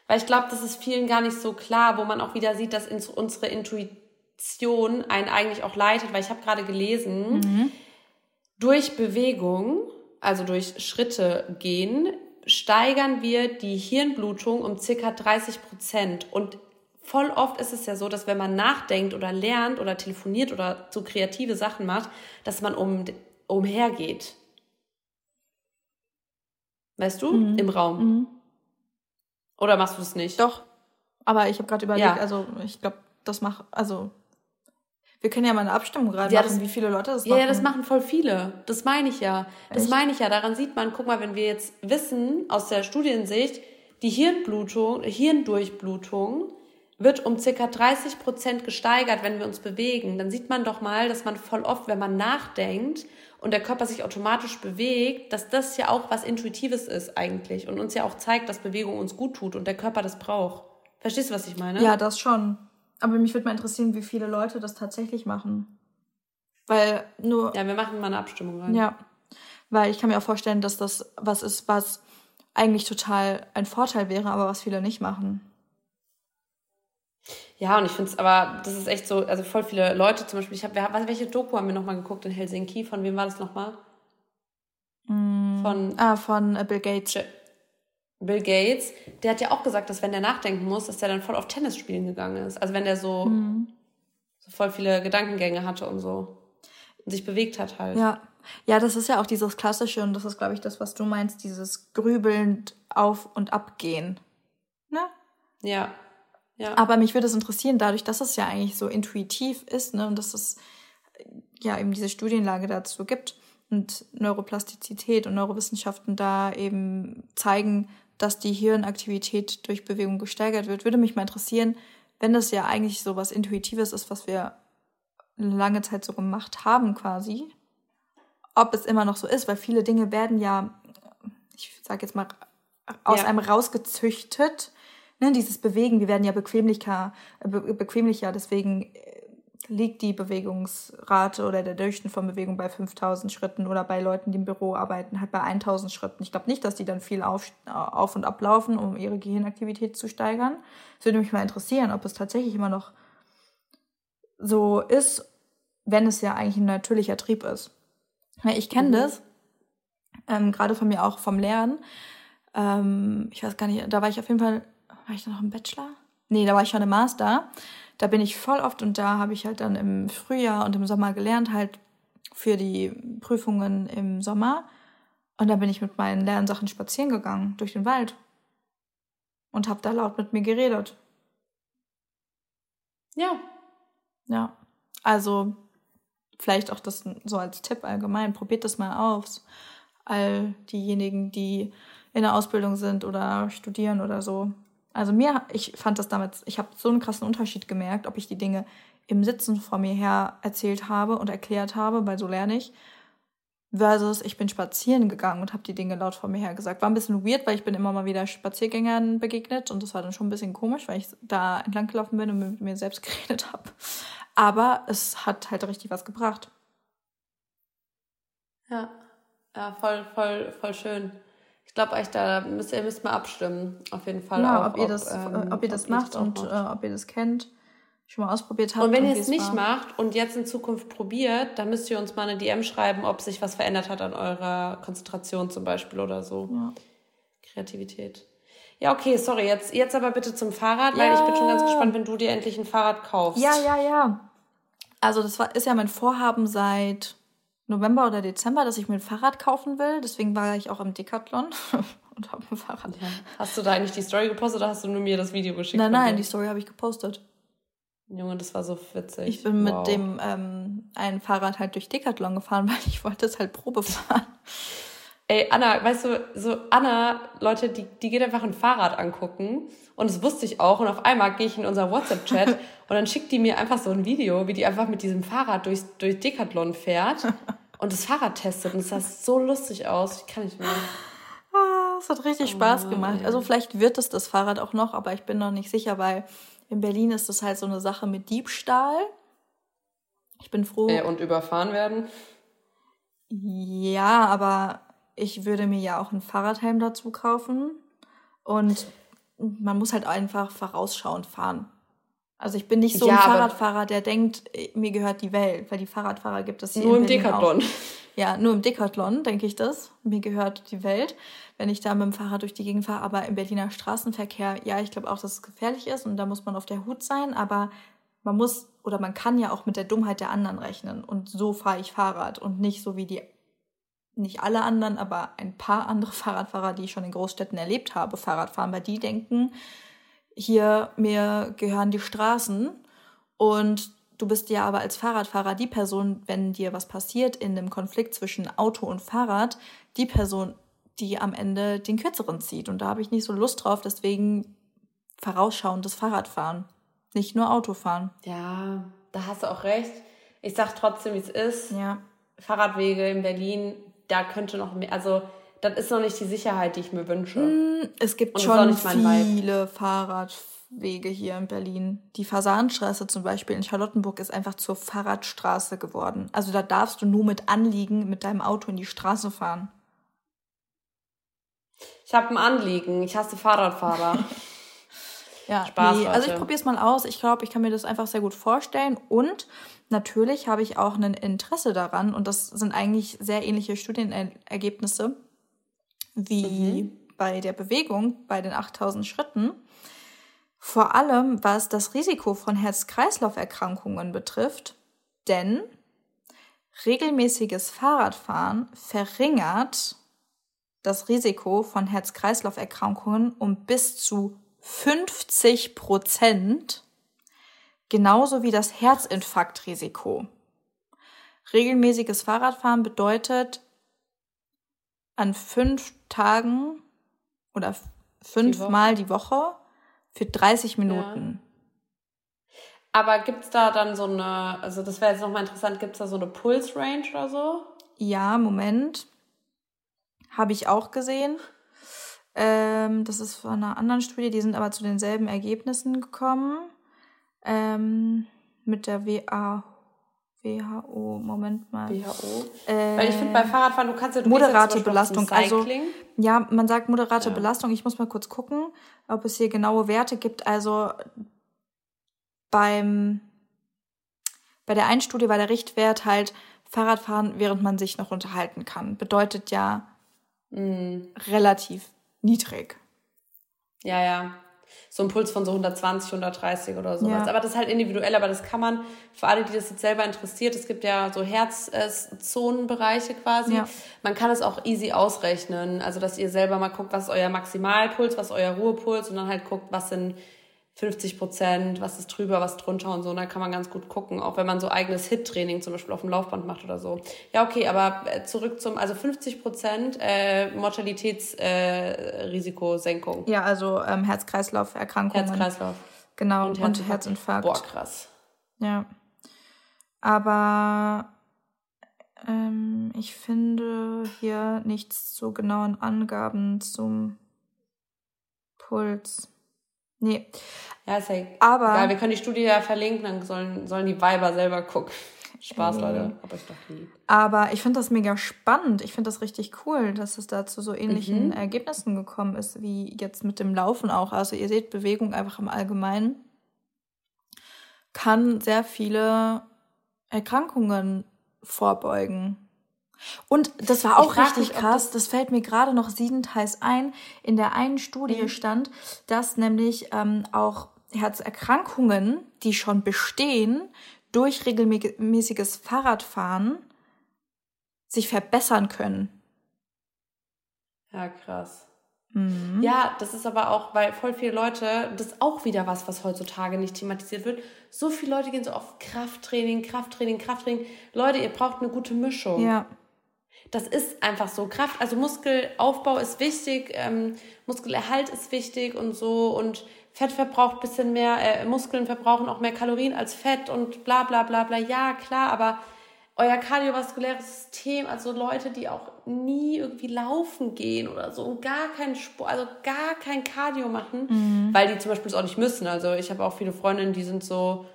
Weil ich glaube, das ist vielen gar nicht so klar, wo man auch wieder sieht, dass unsere Intuition einen eigentlich auch leitet, weil ich habe gerade gelesen, mhm. durch Bewegung, also durch Schritte gehen, steigern wir die Hirnblutung um circa 30 Prozent. Und voll oft ist es ja so, dass wenn man nachdenkt oder lernt oder telefoniert oder so kreative Sachen macht, dass man um, umhergeht. Weißt du? Mhm. Im Raum. Mhm. Oder machst du das nicht? Doch. Aber ich habe gerade überlegt, ja. also ich glaube, das macht, also wir können ja mal eine Abstimmung gerade ja, machen, das, wie viele Leute das machen. Ja, das machen voll viele. Das meine ich ja. Das Echt? meine ich ja. Daran sieht man, guck mal, wenn wir jetzt wissen, aus der Studiensicht, die Hirnblutung, Hirndurchblutung wird um circa 30 Prozent gesteigert, wenn wir uns bewegen. Dann sieht man doch mal, dass man voll oft, wenn man nachdenkt und der Körper sich automatisch bewegt, dass das ja auch was Intuitives ist eigentlich und uns ja auch zeigt, dass Bewegung uns gut tut und der Körper das braucht. Verstehst du, was ich meine? Ja, das schon. Aber mich würde mal interessieren, wie viele Leute das tatsächlich machen. Weil nur. Ja, wir machen mal eine Abstimmung rein. Ja. Weil ich kann mir auch vorstellen, dass das was ist, was eigentlich total ein Vorteil wäre, aber was viele nicht machen. Ja, und ich finde es aber, das ist echt so, also voll viele Leute zum Beispiel, ich habe, welche Doku haben wir nochmal geguckt in Helsinki? Von wem war das nochmal? Mm, von. Ah, von äh, Bill Gates. Bill Gates, der hat ja auch gesagt, dass wenn der nachdenken muss, dass der dann voll auf Tennis spielen gegangen ist. Also wenn der so, mhm. so voll viele Gedankengänge hatte und so und sich bewegt hat halt. Ja. Ja, das ist ja auch dieses klassische und das ist, glaube ich, das, was du meinst, dieses grübelnd auf und abgehen. Ne? Ja. Ja. Aber mich würde es interessieren, dadurch, dass es ja eigentlich so intuitiv ist, ne, und dass es ja eben diese Studienlage dazu gibt und Neuroplastizität und Neurowissenschaften da eben zeigen, dass die Hirnaktivität durch Bewegung gesteigert wird. Würde mich mal interessieren, wenn das ja eigentlich so was Intuitives ist, was wir lange Zeit so gemacht haben quasi, ob es immer noch so ist, weil viele Dinge werden ja, ich sage jetzt mal, aus ja. einem rausgezüchtet. Ne, dieses Bewegen, wir werden ja bequemlicher, be bequemlicher, deswegen liegt die Bewegungsrate oder der Durchschnitt von Bewegung bei 5000 Schritten oder bei Leuten, die im Büro arbeiten, halt bei 1000 Schritten. Ich glaube nicht, dass die dann viel auf, auf und ablaufen, um ihre Gehirnaktivität zu steigern. Es würde mich mal interessieren, ob es tatsächlich immer noch so ist, wenn es ja eigentlich ein natürlicher Trieb ist. Ich kenne mhm. das, ähm, gerade von mir auch vom Lernen. Ähm, ich weiß gar nicht, da war ich auf jeden Fall, war ich da noch im Bachelor? Nee, da war ich schon im Master da bin ich voll oft und da habe ich halt dann im Frühjahr und im Sommer gelernt, halt für die Prüfungen im Sommer. Und da bin ich mit meinen Lernsachen spazieren gegangen durch den Wald und habe da laut mit mir geredet. Ja. Ja. Also vielleicht auch das so als Tipp allgemein. Probiert das mal aus. All diejenigen, die in der Ausbildung sind oder studieren oder so. Also mir, ich fand das damals, ich habe so einen krassen Unterschied gemerkt, ob ich die Dinge im Sitzen vor mir her erzählt habe und erklärt habe, weil so lerne ich, versus ich bin spazieren gegangen und habe die Dinge laut vor mir her gesagt. War ein bisschen weird, weil ich bin immer mal wieder Spaziergängern begegnet und das war dann schon ein bisschen komisch, weil ich da entlang gelaufen bin und mit mir selbst geredet habe. Aber es hat halt richtig was gebracht. Ja. Ja, voll, voll, voll schön. Ich glaube euch, da müsst ihr müsst mal abstimmen. Auf jeden Fall. Ja, auch, ob, ihr das, ähm, ob ihr das ob macht und macht. Äh, ob ihr das kennt schon mal ausprobiert habt. Und wenn ihr es nicht war. macht und jetzt in Zukunft probiert, dann müsst ihr uns mal eine DM schreiben, ob sich was verändert hat an eurer Konzentration zum Beispiel oder so. Ja. Kreativität. Ja, okay, sorry, jetzt, jetzt aber bitte zum Fahrrad, weil ich bin schon ganz gespannt, wenn du dir endlich ein Fahrrad kaufst. Ja, ja, ja. Also das war, ist ja mein Vorhaben seit November oder Dezember, dass ich mir ein Fahrrad kaufen will. Deswegen war ich auch im Decathlon und habe ein Fahrrad. Ja. Hast du da eigentlich die Story gepostet oder hast du nur mir das Video geschickt? Nein, nein, die Story habe ich gepostet. Junge, das war so witzig. Ich bin wow. mit dem ähm, einen Fahrrad halt durch Decathlon gefahren, weil ich wollte es halt Probe fahren. Ey, Anna, weißt du, so Anna, Leute, die, die geht einfach ein Fahrrad angucken. Und das wusste ich auch. Und auf einmal gehe ich in unser WhatsApp-Chat und dann schickt die mir einfach so ein Video, wie die einfach mit diesem Fahrrad durch, durch Decathlon fährt und das Fahrrad testet. Und es sah so lustig aus. Ich kann nicht mehr. Ah, es hat richtig oh, Spaß gemacht. Also vielleicht wird es das Fahrrad auch noch, aber ich bin noch nicht sicher, weil in Berlin ist das halt so eine Sache mit Diebstahl. Ich bin froh. Äh, und überfahren werden? Ja, aber ich würde mir ja auch ein Fahrradhelm dazu kaufen. Und man muss halt einfach vorausschauend fahren. Also ich bin nicht so ja, ein Fahrradfahrer, der denkt, mir gehört die Welt, weil die Fahrradfahrer gibt es hier Nur im Decathlon. Auch. Ja, nur im Decathlon denke ich das. Mir gehört die Welt, wenn ich da mit dem Fahrrad durch die Gegend fahre. Aber im Berliner Straßenverkehr, ja, ich glaube auch, dass es gefährlich ist und da muss man auf der Hut sein. Aber man muss oder man kann ja auch mit der Dummheit der anderen rechnen. Und so fahre ich Fahrrad und nicht so wie die, nicht alle anderen, aber ein paar andere Fahrradfahrer, die ich schon in Großstädten erlebt habe, Fahrrad fahren, weil die denken, hier mir gehören die Straßen und Du bist ja aber als Fahrradfahrer die Person, wenn dir was passiert in einem Konflikt zwischen Auto und Fahrrad, die Person, die am Ende den kürzeren zieht. Und da habe ich nicht so Lust drauf, deswegen vorausschauendes Fahrradfahren, nicht nur Autofahren. Ja, da hast du auch recht. Ich sag trotzdem, wie es ist. Ja. Fahrradwege in Berlin, da könnte noch mehr, also das ist noch nicht die Sicherheit, die ich mir wünsche. Mm, es gibt schon viele Fahrradfahrer. Wege hier in Berlin. Die Fasanstraße zum Beispiel in Charlottenburg ist einfach zur Fahrradstraße geworden. Also da darfst du nur mit Anliegen mit deinem Auto in die Straße fahren. Ich habe ein Anliegen. Ich hasse Fahrradfahrer. ja, Spaß. Nee, also ich probiere es mal aus. Ich glaube, ich kann mir das einfach sehr gut vorstellen. Und natürlich habe ich auch ein Interesse daran. Und das sind eigentlich sehr ähnliche Studienergebnisse wie mhm. bei der Bewegung, bei den 8000 Schritten. Vor allem was das Risiko von Herz-Kreislauf-Erkrankungen betrifft, denn regelmäßiges Fahrradfahren verringert das Risiko von Herz-Kreislauf-Erkrankungen um bis zu 50 Prozent, genauso wie das Herzinfarktrisiko. Regelmäßiges Fahrradfahren bedeutet an fünf Tagen oder fünfmal die Woche für 30 Minuten. Ja. Aber gibt's da dann so eine, also das wäre jetzt nochmal interessant, gibt's da so eine Pulse-Range oder so? Ja, Moment. Habe ich auch gesehen. Ähm, das ist von einer anderen Studie, die sind aber zu denselben Ergebnissen gekommen. Ähm, mit der WA WHO, Moment mal. WHO? Äh, Weil ich finde, bei Fahrradfahren, du kannst ja du moderate Belastung. Also, ja, man sagt moderate ja. Belastung. Ich muss mal kurz gucken, ob es hier genaue Werte gibt. Also beim bei der einen Studie war der Richtwert halt Fahrradfahren, während man sich noch unterhalten kann. Bedeutet ja mhm. relativ niedrig. Ja, ja so ein Puls von so 120, 130 oder sowas. Ja. Aber das ist halt individuell, aber das kann man, für alle, die das jetzt selber interessiert, es gibt ja so Herzzonenbereiche quasi. Ja. Man kann es auch easy ausrechnen. Also, dass ihr selber mal guckt, was ist euer Maximalpuls, was ist euer Ruhepuls und dann halt guckt, was sind 50 Prozent, was ist drüber, was drunter und so. Und da kann man ganz gut gucken, auch wenn man so eigenes Hit-Training zum Beispiel auf dem Laufband macht oder so. Ja, okay, aber äh, zurück zum, also 50 Prozent äh, Mortalitätsrisikosenkung. Äh, ja, also ähm, Herz-Kreislauf-Erkrankungen. Herz-Kreislauf. Genau, und, und Herzinfarkt. Boah, krass. Ja. Aber ähm, ich finde hier nichts zu genauen Angaben zum Puls. Nee. Ja, ist ja aber. Egal, wir können die Studie ja verlinken, dann sollen, sollen die Weiber selber gucken. Spaß, hey. Leute. Hab euch doch lieb. Aber ich finde das mega spannend. Ich finde das richtig cool, dass es da zu so ähnlichen mhm. Ergebnissen gekommen ist, wie jetzt mit dem Laufen auch. Also ihr seht, Bewegung einfach im Allgemeinen kann sehr viele Erkrankungen vorbeugen. Und das war auch richtig mich, krass, das, das fällt mir gerade noch siebenteils ein. In der einen Studie mhm. stand, dass nämlich ähm, auch Herzerkrankungen, die schon bestehen, durch regelmäßiges Fahrradfahren sich verbessern können. Ja, krass. Mhm. Ja, das ist aber auch, weil voll viele Leute, das ist auch wieder was, was heutzutage nicht thematisiert wird. So viele Leute gehen so auf Krafttraining, Krafttraining, Krafttraining. Leute, ihr braucht eine gute Mischung. Ja. Das ist einfach so. Kraft, also Muskelaufbau ist wichtig, ähm, Muskelerhalt ist wichtig und so und Fett verbraucht bisschen mehr, äh, Muskeln verbrauchen auch mehr Kalorien als Fett und bla bla bla bla. Ja, klar, aber euer kardiovaskuläres System, also Leute, die auch nie irgendwie laufen gehen oder so und gar keinen Sport, also gar kein Cardio machen, mhm. weil die zum Beispiel es auch nicht müssen. Also ich habe auch viele Freundinnen, die sind so,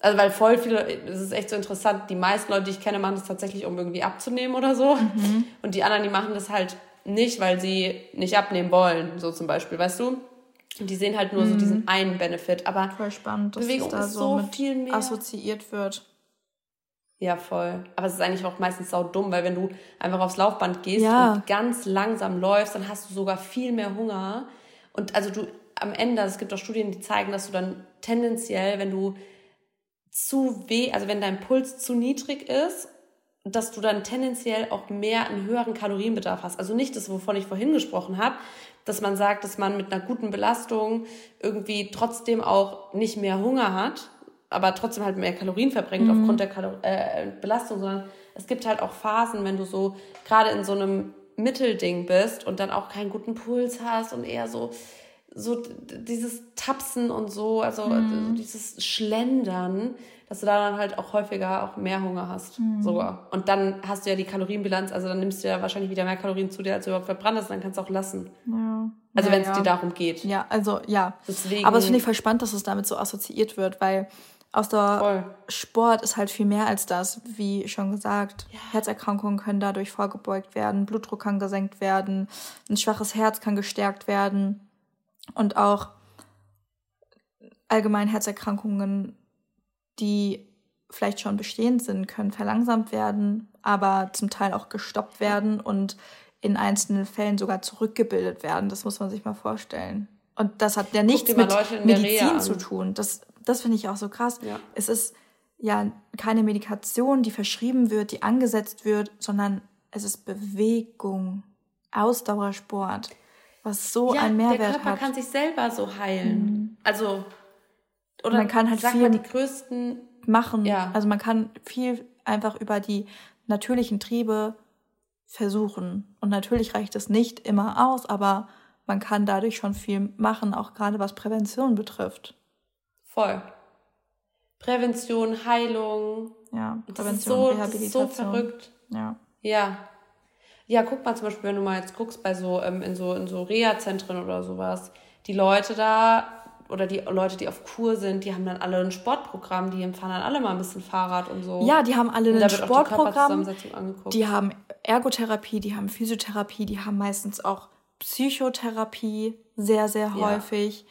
also weil voll viele, es ist echt so interessant, die meisten Leute, die ich kenne, machen das tatsächlich, um irgendwie abzunehmen oder so. Mhm. Und die anderen, die machen das halt nicht, weil sie nicht abnehmen wollen, so zum Beispiel, weißt du? Und die sehen halt nur mhm. so diesen einen Benefit. Aber voll spannend, dass Bewegung es da so, so viel mehr. assoziiert wird. Ja, voll. Aber es ist eigentlich auch meistens sau dumm, weil wenn du einfach aufs Laufband gehst ja. und ganz langsam läufst, dann hast du sogar viel mehr Hunger. Und also du am Ende, es gibt auch Studien, die zeigen, dass du dann tendenziell, wenn du zu weh, also wenn dein Puls zu niedrig ist, dass du dann tendenziell auch mehr einen höheren Kalorienbedarf hast. Also nicht das, wovon ich vorhin gesprochen habe, dass man sagt, dass man mit einer guten Belastung irgendwie trotzdem auch nicht mehr Hunger hat, aber trotzdem halt mehr Kalorien verbringt mhm. aufgrund der Kalor äh, Belastung, sondern es gibt halt auch Phasen, wenn du so gerade in so einem Mittelding bist und dann auch keinen guten Puls hast und eher so so dieses Tapsen und so, also mhm. dieses Schlendern, dass du da dann halt auch häufiger auch mehr Hunger hast, mhm. sogar. Und dann hast du ja die Kalorienbilanz, also dann nimmst du ja wahrscheinlich wieder mehr Kalorien zu dir, als du überhaupt verbrannt hast, dann kannst du auch lassen. Ja. Also ja, wenn es ja. dir darum geht. Ja, also ja. Deswegen, Aber es finde ich voll spannend, dass es damit so assoziiert wird, weil aus der voll. Sport ist halt viel mehr als das, wie schon gesagt. Ja. Herzerkrankungen können dadurch vorgebeugt werden, Blutdruck kann gesenkt werden, ein schwaches Herz kann gestärkt werden und auch allgemein Herzerkrankungen die vielleicht schon bestehend sind, können verlangsamt werden, aber zum Teil auch gestoppt werden und in einzelnen Fällen sogar zurückgebildet werden. Das muss man sich mal vorstellen. Und das hat ja nichts mit Medizin zu tun. Das, das finde ich auch so krass. Ja. Es ist ja keine Medikation, die verschrieben wird, die angesetzt wird, sondern es ist Bewegung, Ausdauersport, was so ja, ein Mehrwert hat. Der Körper hat. kann sich selber so heilen. Mhm. Also oder man kann halt viel mal, die größten machen. Ja. Also man kann viel einfach über die natürlichen Triebe versuchen. Und natürlich reicht es nicht immer aus, aber man kann dadurch schon viel machen, auch gerade was Prävention betrifft. Voll. Prävention, Heilung. Ja, Prävention, das ist so, Rehabilitation. Das ist so verrückt. Ja. Ja. Ja, guck mal zum Beispiel, wenn du mal jetzt guckst bei so, ähm, in so, in so Reha-Zentren oder sowas, die Leute da oder die Leute, die auf Kur sind, die haben dann alle ein Sportprogramm, die fahren dann alle mal ein bisschen Fahrrad und so. Ja, die haben alle ein Sportprogramm. Die, die haben Ergotherapie, die haben Physiotherapie, die haben meistens auch Psychotherapie, sehr, sehr ja. häufig.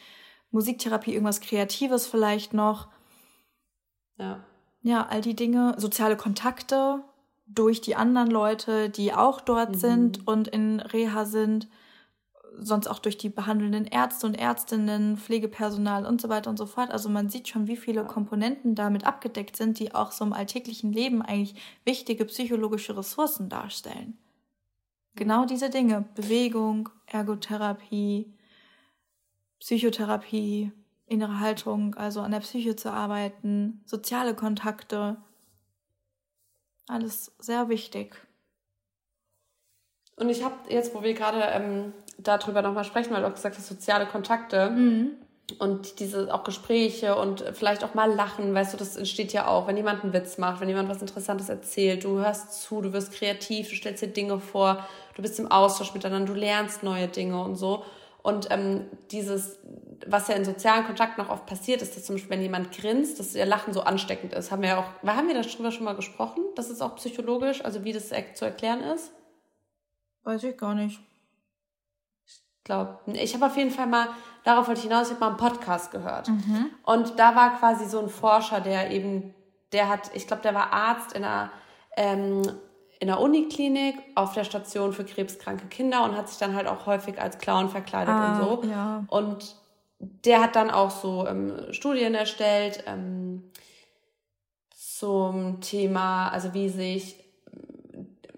Musiktherapie, irgendwas Kreatives vielleicht noch. Ja. Ja, all die Dinge, soziale Kontakte durch die anderen Leute, die auch dort mhm. sind und in Reha sind sonst auch durch die behandelnden Ärzte und Ärztinnen, Pflegepersonal und so weiter und so fort. Also man sieht schon, wie viele Komponenten damit abgedeckt sind, die auch so im alltäglichen Leben eigentlich wichtige psychologische Ressourcen darstellen. Genau diese Dinge, Bewegung, Ergotherapie, Psychotherapie, innere Haltung, also an der Psyche zu arbeiten, soziale Kontakte, alles sehr wichtig. Und ich habe jetzt, wo wir gerade ähm, darüber nochmal sprechen, weil du auch gesagt hast, soziale Kontakte mhm. und diese auch Gespräche und vielleicht auch mal lachen, weißt du, das entsteht ja auch, wenn jemand einen Witz macht, wenn jemand was Interessantes erzählt, du hörst zu, du wirst kreativ, du stellst dir Dinge vor, du bist im Austausch miteinander, du lernst neue Dinge und so. Und ähm, dieses, was ja in sozialen Kontakten auch oft passiert, ist, dass zum Beispiel, wenn jemand grinst, dass ihr Lachen so ansteckend ist. Haben wir ja auch, haben wir darüber schon mal gesprochen? Das ist auch psychologisch, also wie das zu erklären ist? Weiß ich gar nicht. Ich glaube, ich habe auf jeden Fall mal, darauf wollte ich hinaus, ich habe mal einen Podcast gehört. Mhm. Und da war quasi so ein Forscher, der eben, der hat, ich glaube, der war Arzt in einer ähm, in der Uniklinik auf der Station für krebskranke Kinder und hat sich dann halt auch häufig als Clown verkleidet ah, und so. Ja. Und der hat dann auch so ähm, Studien erstellt ähm, zum Thema, also wie sich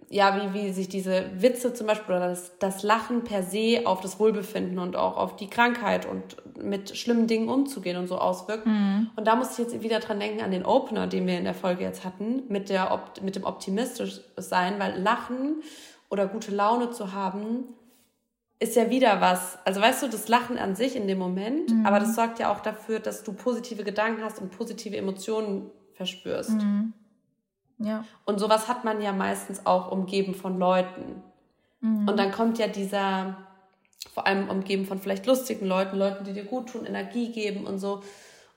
ja, wie, wie sich diese Witze zum Beispiel oder das, das Lachen per se auf das Wohlbefinden und auch auf die Krankheit und mit schlimmen Dingen umzugehen und so auswirkt. Mhm. Und da muss ich jetzt wieder dran denken an den Opener, den wir in der Folge jetzt hatten, mit, der, mit dem optimistisch sein, weil Lachen oder gute Laune zu haben, ist ja wieder was. Also weißt du, das Lachen an sich in dem Moment, mhm. aber das sorgt ja auch dafür, dass du positive Gedanken hast und positive Emotionen verspürst. Mhm. Ja. Und sowas hat man ja meistens auch umgeben von Leuten. Mhm. Und dann kommt ja dieser, vor allem umgeben von vielleicht lustigen Leuten, Leuten, die dir gut tun, Energie geben und so.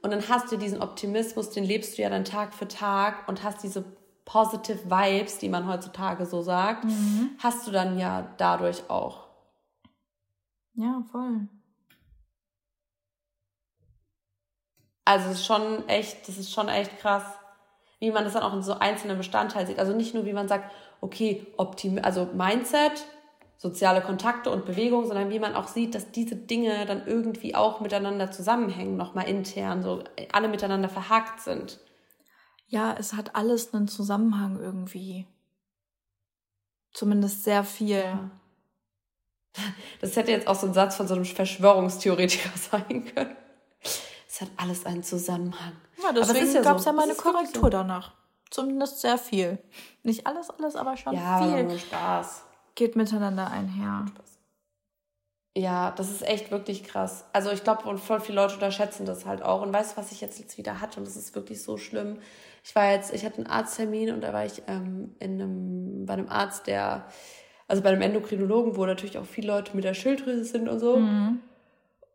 Und dann hast du diesen Optimismus, den lebst du ja dann Tag für Tag und hast diese positive Vibes, die man heutzutage so sagt, mhm. hast du dann ja dadurch auch. Ja, voll. Also es ist schon echt, das ist schon echt krass wie man das dann auch in so einzelnen Bestandteilen sieht. Also nicht nur, wie man sagt, okay, Optim also Mindset, soziale Kontakte und Bewegung, sondern wie man auch sieht, dass diese Dinge dann irgendwie auch miteinander zusammenhängen, nochmal intern, so alle miteinander verhakt sind. Ja, es hat alles einen Zusammenhang irgendwie. Zumindest sehr viel. Das hätte jetzt auch so ein Satz von so einem Verschwörungstheoretiker sein können. Es hat alles einen Zusammenhang. Ja, deswegen ja gab es so. ja meine Korrektur so. danach. Zumindest sehr viel. Nicht alles, alles, aber schon ja, viel. Ja, Spaß. Geht miteinander einher. Ja, das ist echt wirklich krass. Also ich glaube, voll viele Leute unterschätzen das halt auch. Und weißt du, was ich jetzt, jetzt wieder hatte? Und das ist wirklich so schlimm. Ich war jetzt, ich hatte einen Arzttermin und da war ich ähm, in einem, bei einem Arzt, der, also bei einem Endokrinologen, wo natürlich auch viele Leute mit der Schilddrüse sind und so. Mhm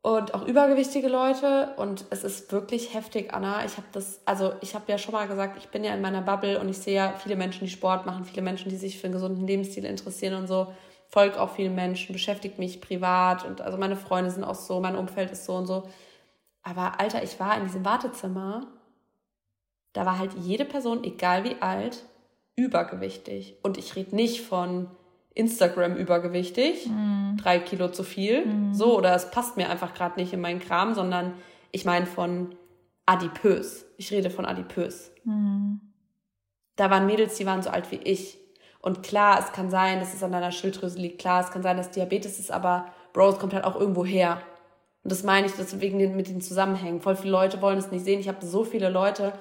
und auch übergewichtige Leute und es ist wirklich heftig, Anna. Ich habe das, also ich habe ja schon mal gesagt, ich bin ja in meiner Bubble und ich sehe ja viele Menschen, die Sport machen, viele Menschen, die sich für einen gesunden Lebensstil interessieren und so. Folge auch vielen Menschen, beschäftigt mich privat und also meine Freunde sind auch so, mein Umfeld ist so und so. Aber Alter, ich war in diesem Wartezimmer, da war halt jede Person, egal wie alt, übergewichtig. Und ich rede nicht von Instagram übergewichtig, mm. drei Kilo zu viel, mm. so, oder es passt mir einfach gerade nicht in meinen Kram, sondern ich meine von adipös. Ich rede von adipös. Mm. Da waren Mädels, die waren so alt wie ich. Und klar, es kann sein, dass es an deiner Schilddrüse liegt. Klar, es kann sein, dass Diabetes ist, aber Bro, es kommt halt auch irgendwo her. Und das meine ich deswegen mit den Zusammenhängen. Voll viele Leute wollen es nicht sehen. Ich habe so viele Leute,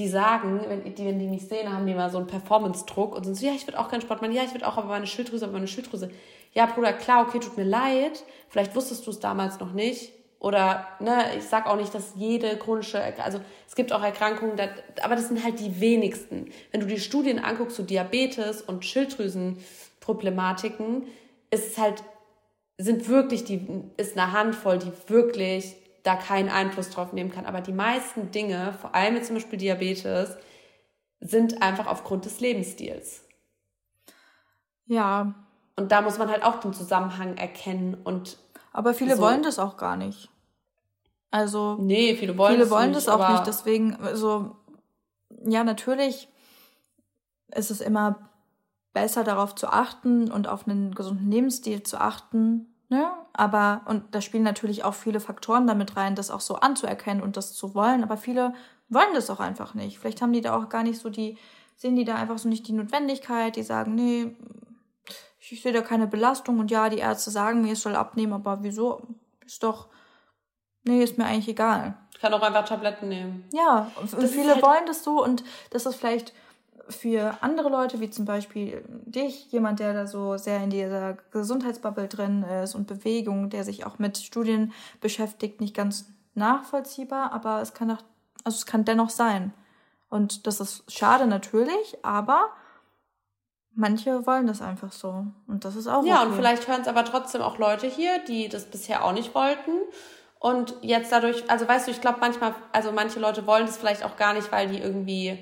die sagen, wenn die, wenn die mich sehen, haben die mal so einen Performance-Druck und sind so, ja, ich würde auch keinen Sport machen, ja, ich würde auch, aber meine Schilddrüse, aber meine Schilddrüse. Ja, Bruder, klar, okay, tut mir leid, vielleicht wusstest du es damals noch nicht. Oder, ne, ich sag auch nicht, dass jede chronische, also es gibt auch Erkrankungen, das, aber das sind halt die wenigsten. Wenn du die Studien anguckst zu so Diabetes und Schilddrüsenproblematiken, ist es halt, sind wirklich die, ist eine Handvoll, die wirklich da keinen Einfluss drauf nehmen kann. Aber die meisten Dinge, vor allem jetzt zum Beispiel Diabetes, sind einfach aufgrund des Lebensstils. Ja. Und da muss man halt auch den Zusammenhang erkennen und. Aber viele so. wollen das auch gar nicht. Also. Nee, viele wollen Viele wollen nicht, das auch nicht. Deswegen, also, ja, natürlich ist es immer besser darauf zu achten und auf einen gesunden Lebensstil zu achten, Ne? Aber, und da spielen natürlich auch viele Faktoren damit rein, das auch so anzuerkennen und das zu wollen. Aber viele wollen das auch einfach nicht. Vielleicht haben die da auch gar nicht so die, sehen die da einfach so nicht die Notwendigkeit. Die sagen, nee, ich sehe da keine Belastung. Und ja, die Ärzte sagen mir, es soll abnehmen, aber wieso? Ist doch, nee, ist mir eigentlich egal. Ich kann auch einfach Tabletten nehmen. Ja, und viele halt wollen das so und das ist vielleicht für andere Leute, wie zum Beispiel dich, jemand, der da so sehr in dieser Gesundheitsbubble drin ist und Bewegung, der sich auch mit Studien beschäftigt, nicht ganz nachvollziehbar, aber es kann auch, also es kann dennoch sein. Und das ist schade natürlich, aber Manche wollen das einfach so. Und das ist auch Ja, okay. und vielleicht hören es aber trotzdem auch Leute hier, die das bisher auch nicht wollten. Und jetzt dadurch, also weißt du, ich glaube manchmal, also manche Leute wollen das vielleicht auch gar nicht, weil die irgendwie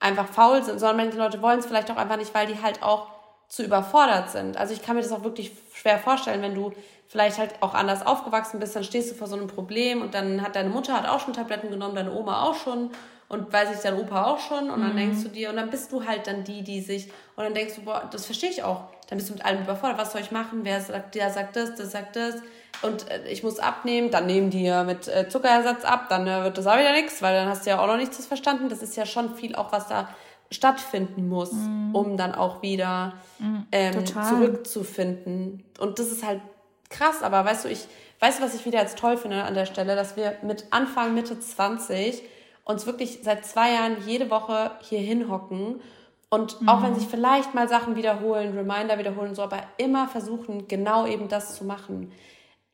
einfach faul sind, sondern manche Leute wollen es vielleicht auch einfach nicht, weil die halt auch zu überfordert sind. Also ich kann mir das auch wirklich schwer vorstellen, wenn du vielleicht halt auch anders aufgewachsen bist, dann stehst du vor so einem Problem und dann hat deine Mutter hat auch schon Tabletten genommen, deine Oma auch schon und weiß ich, dein Opa auch schon und dann mhm. denkst du dir und dann bist du halt dann die, die sich und dann denkst du, boah, das verstehe ich auch. Dann bist du mit allem überfordert, was soll ich machen? Wer sagt, der sagt das, der sagt das und äh, ich muss abnehmen, dann nehmen die mit äh, Zuckerersatz ab, dann äh, wird das auch wieder nichts, weil dann hast du ja auch noch nichts verstanden. Das ist ja schon viel auch, was da stattfinden muss, mm. um dann auch wieder mm, ähm, zurückzufinden. Und das ist halt krass, aber weißt du, ich weißt du, was ich wieder jetzt toll finde an der Stelle, dass wir mit Anfang, Mitte 20 uns wirklich seit zwei Jahren jede Woche hier hinhocken und mhm. auch wenn sich vielleicht mal Sachen wiederholen, Reminder wiederholen, so, aber immer versuchen, genau eben das zu machen.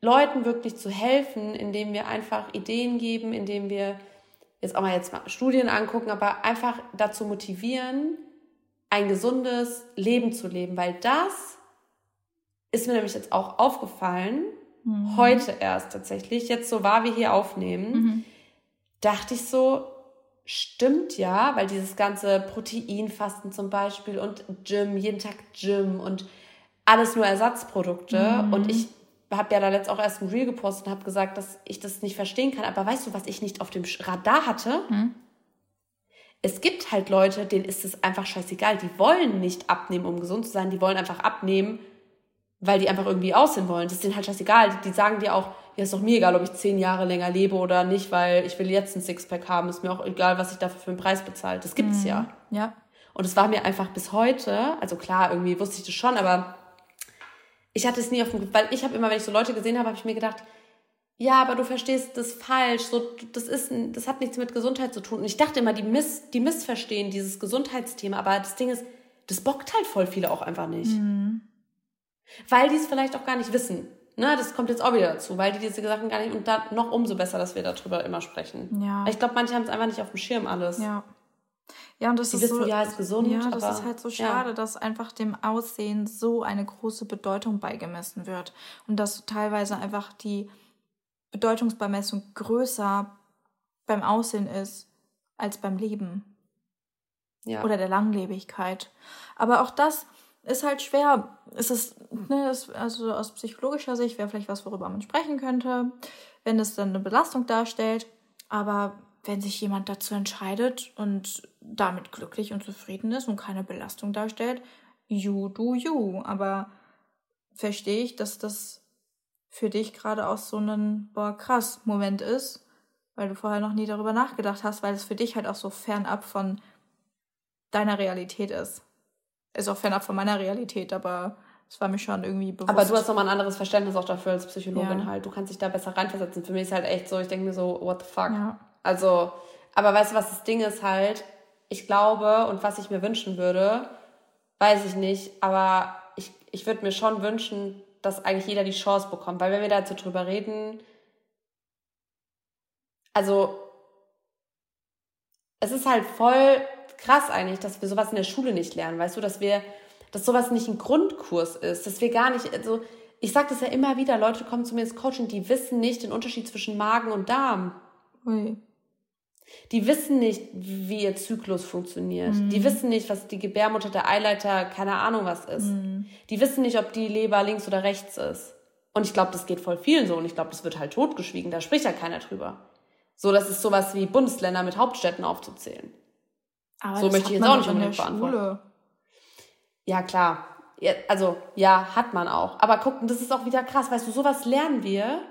Leuten wirklich zu helfen, indem wir einfach Ideen geben, indem wir jetzt auch mal jetzt mal Studien angucken, aber einfach dazu motivieren, ein gesundes Leben zu leben, weil das ist mir nämlich jetzt auch aufgefallen, mhm. heute erst tatsächlich, jetzt so war wir hier aufnehmen, mhm. dachte ich so, stimmt ja, weil dieses ganze Proteinfasten zum Beispiel und Gym, jeden Tag Gym und alles nur Ersatzprodukte mhm. und ich habe ja da letzt auch erst ein Reel gepostet und habe gesagt, dass ich das nicht verstehen kann. Aber weißt du, was ich nicht auf dem Radar hatte? Hm? Es gibt halt Leute, denen ist es einfach scheißegal. Die wollen nicht abnehmen, um gesund zu sein. Die wollen einfach abnehmen, weil die einfach irgendwie aussehen wollen. Das ist denen halt scheißegal. Die, die sagen dir auch, ja, ist doch mir egal, ob ich zehn Jahre länger lebe oder nicht, weil ich will jetzt ein Sixpack haben. Ist mir auch egal, was ich dafür für einen Preis bezahle. Das gibt's mhm. ja. Ja. Und es war mir einfach bis heute, also klar, irgendwie wusste ich das schon, aber ich hatte es nie auf dem, weil ich habe immer, wenn ich so Leute gesehen habe, habe ich mir gedacht, ja, aber du verstehst das falsch, so, das ist, das hat nichts mit Gesundheit zu tun. Und ich dachte immer, die miss, die missverstehen dieses Gesundheitsthema, aber das Ding ist, das bockt halt voll viele auch einfach nicht. Mhm. Weil die es vielleicht auch gar nicht wissen. Ne, das kommt jetzt auch wieder dazu, weil die diese Sachen gar nicht, und dann noch umso besser, dass wir darüber immer sprechen. Ja. Ich glaube, manche haben es einfach nicht auf dem Schirm alles. Ja. Ja, und das die ist wissen, so, ja, ist gesund. Ja, das aber, ist halt so schade, ja. dass einfach dem Aussehen so eine große Bedeutung beigemessen wird. Und dass teilweise einfach die Bedeutungsbemessung größer beim Aussehen ist als beim Leben. Ja. Oder der Langlebigkeit. Aber auch das ist halt schwer. Es ist, ne, ist, also aus psychologischer Sicht wäre vielleicht was, worüber man sprechen könnte, wenn es dann eine Belastung darstellt. Aber wenn sich jemand dazu entscheidet und damit glücklich und zufrieden ist und keine Belastung darstellt, you do you. Aber verstehe ich, dass das für dich gerade auch so ein, boah, krass Moment ist, weil du vorher noch nie darüber nachgedacht hast, weil es für dich halt auch so fernab von deiner Realität ist. Ist auch fernab von meiner Realität, aber es war mir schon irgendwie bewusst. Aber du hast nochmal ein anderes Verständnis auch dafür als Psychologin ja. halt. Du kannst dich da besser reinversetzen. Für mich ist halt echt so, ich denke mir so, what the fuck? Ja. Also, aber weißt du, was das Ding ist halt? Ich glaube und was ich mir wünschen würde, weiß ich nicht, aber ich, ich würde mir schon wünschen, dass eigentlich jeder die Chance bekommt. Weil wenn wir dazu drüber reden, also es ist halt voll krass eigentlich, dass wir sowas in der Schule nicht lernen, weißt du, dass wir, dass sowas nicht ein Grundkurs ist, dass wir gar nicht, also ich sage das ja immer wieder, Leute kommen zu mir ins Coaching, die wissen nicht den Unterschied zwischen Magen und Darm. Ui. Die wissen nicht, wie ihr Zyklus funktioniert. Mhm. Die wissen nicht, was die Gebärmutter, der Eileiter, keine Ahnung was ist. Mhm. Die wissen nicht, ob die Leber links oder rechts ist. Und ich glaube, das geht voll vielen so. Und ich glaube, das wird halt totgeschwiegen. Da spricht ja keiner drüber. So, das ist sowas wie Bundesländer mit Hauptstädten aufzuzählen. Aber so möchte ich jetzt auch nicht unbedingt beantworten. Ja, klar. Also, ja, hat man auch. Aber guck, das ist auch wieder krass. Weißt du, sowas lernen wir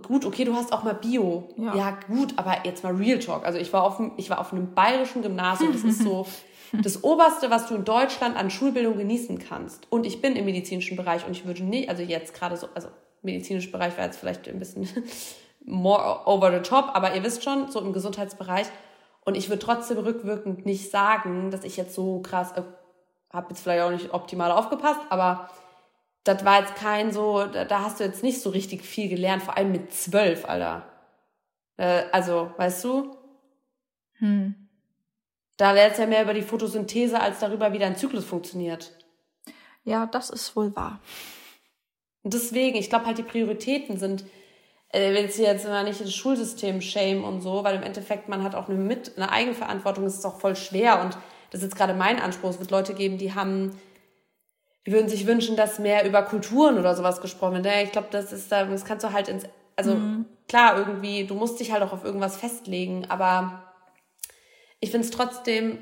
gut, okay, du hast auch mal Bio. Ja. ja, gut, aber jetzt mal Real Talk. Also ich war auf, ich war auf einem bayerischen Gymnasium. Das ist so das Oberste, was du in Deutschland an Schulbildung genießen kannst. Und ich bin im medizinischen Bereich und ich würde nicht, also jetzt gerade so, also medizinischer Bereich wäre jetzt vielleicht ein bisschen more over the top, aber ihr wisst schon, so im Gesundheitsbereich. Und ich würde trotzdem rückwirkend nicht sagen, dass ich jetzt so krass, äh, habe jetzt vielleicht auch nicht optimal aufgepasst, aber das war jetzt kein so, da, hast du jetzt nicht so richtig viel gelernt, vor allem mit zwölf, Alter. Äh, also, weißt du? Hm. Da wäre es ja mehr über die Photosynthese als darüber, wie dein Zyklus funktioniert. Ja, das ist wohl wahr. Und deswegen, ich glaube halt, die Prioritäten sind, äh, wenn sie jetzt immer nicht das Schulsystem shame und so, weil im Endeffekt man hat auch eine, Mit eine Eigenverantwortung, das ist auch voll schwer und das ist jetzt gerade mein Anspruch. Es wird Leute geben, die haben, die würden sich wünschen, dass mehr über Kulturen oder sowas gesprochen wird. Ja, ich glaube, das ist da, das kannst du halt ins, also mhm. klar, irgendwie, du musst dich halt auch auf irgendwas festlegen, aber ich finde es trotzdem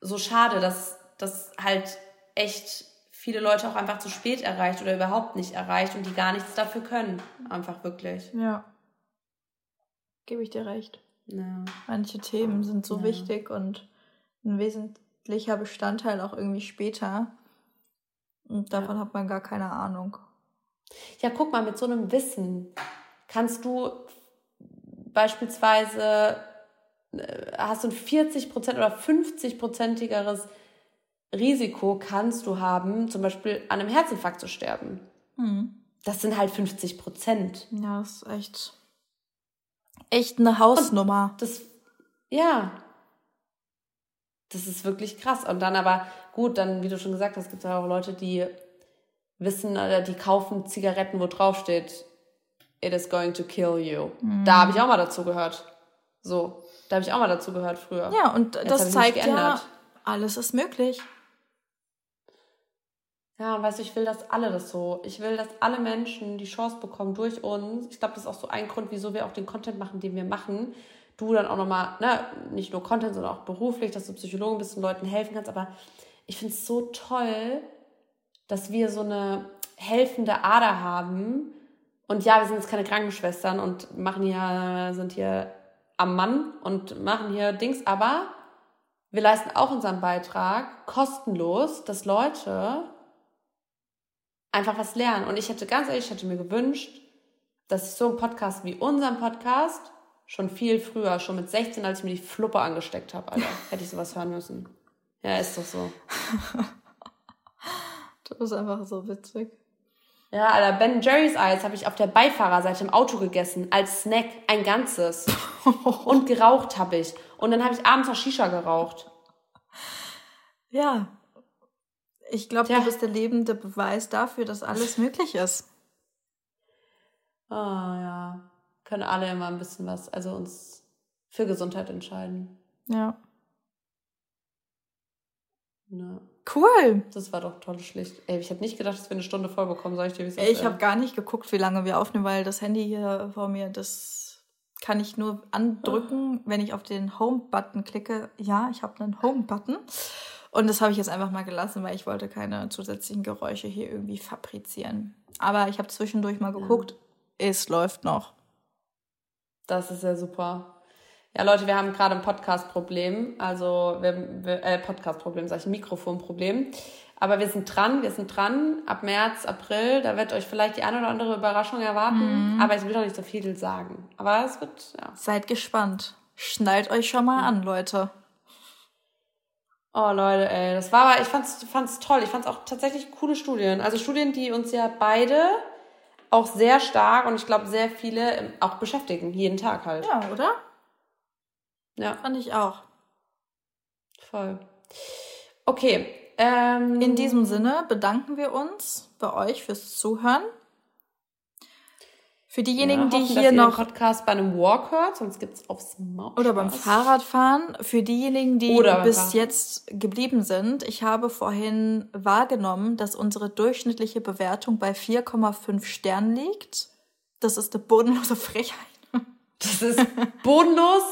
so schade, dass das halt echt viele Leute auch einfach zu spät erreicht oder überhaupt nicht erreicht und die gar nichts dafür können. Einfach wirklich. Ja. Gebe ich dir recht. Ja. Manche Themen sind so ja. wichtig und ein wesentlicher Bestandteil auch irgendwie später. Und davon ja. hat man gar keine Ahnung. Ja, guck mal, mit so einem Wissen kannst du beispielsweise äh, hast du ein 40% oder 50-prozentigeres Risiko kannst du haben, zum Beispiel an einem Herzinfarkt zu sterben. Mhm. Das sind halt 50 Prozent. Ja, das ist echt, echt eine Hausnummer. Und das, ja. Das ist wirklich krass. Und dann aber, gut, dann, wie du schon gesagt hast, gibt es auch Leute, die wissen oder die kaufen Zigaretten, wo drauf steht, it is going to kill you. Mhm. Da habe ich auch mal dazu gehört. So, da habe ich auch mal dazu gehört früher. Ja, und Jetzt das zeigt ja, alles ist möglich. Ja, und weißt du, ich will, dass alle das so, ich will, dass alle Menschen die Chance bekommen durch uns. Ich glaube, das ist auch so ein Grund, wieso wir auch den Content machen, den wir machen. Du dann auch nochmal, ne, nicht nur Content, sondern auch beruflich, dass du Psychologen bist und Leuten helfen kannst. Aber ich finde es so toll, dass wir so eine helfende Ader haben. Und ja, wir sind jetzt keine Krankenschwestern und machen hier, sind hier am Mann und machen hier Dings, aber wir leisten auch unseren Beitrag kostenlos, dass Leute einfach was lernen. Und ich hätte ganz ehrlich, ich hätte mir gewünscht, dass ich so einen Podcast wie unseren Podcast schon viel früher, schon mit 16, als ich mir die Fluppe angesteckt habe, Alter, hätte ich sowas hören müssen. Ja, ist doch so. du bist einfach so witzig. Ja, Alter, Ben Jerry's Eis habe ich auf der Beifahrerseite im Auto gegessen, als Snack, ein ganzes. Und geraucht habe ich. Und dann habe ich abends noch Shisha geraucht. Ja, ich glaube, du bist der lebende Beweis dafür, dass alles möglich ist. Oh ja. Können alle immer ein bisschen was, also uns für Gesundheit entscheiden. Ja. Na. Cool. Das war doch tolle Schlicht. Ey, ich habe nicht gedacht, dass wir eine Stunde voll bekommen, sag ich dir, wie es ist. Ich habe gar nicht geguckt, wie lange wir aufnehmen, weil das Handy hier vor mir, das kann ich nur andrücken, wenn ich auf den Home-Button klicke. Ja, ich habe einen Home-Button. Und das habe ich jetzt einfach mal gelassen, weil ich wollte keine zusätzlichen Geräusche hier irgendwie fabrizieren. Aber ich habe zwischendurch mal geguckt, ja. es läuft noch. Das ist ja super. Ja, Leute, wir haben gerade ein Podcast-Problem. Also, wir, wir, äh, Podcast-Problem, sag ich, ein Mikrofonproblem. Aber wir sind dran, wir sind dran. Ab März, April, da wird euch vielleicht die eine oder andere Überraschung erwarten. Mhm. Aber ich will doch nicht so viel sagen. Aber es wird, ja. Seid gespannt. Schnallt euch schon mal an, Leute. Oh Leute, ey, das war aber, ich fand's, fand's toll. Ich fand's auch tatsächlich coole Studien. Also Studien, die uns ja beide auch sehr stark und ich glaube sehr viele auch beschäftigen, jeden Tag halt. Ja, oder? Ja. Fand ich auch. Voll. Okay. Ähm, In diesem Sinne bedanken wir uns bei euch fürs Zuhören. Für diejenigen, ja, hoffen, die hier noch. Podcast bei einem Walk hört, sonst gibt es aufs Maul. Oder beim Fahrradfahren. Für diejenigen, die bis Fahrrad. jetzt geblieben sind. Ich habe vorhin wahrgenommen, dass unsere durchschnittliche Bewertung bei 4,5 Sternen liegt. Das ist eine bodenlose Frechheit. Das ist bodenlos.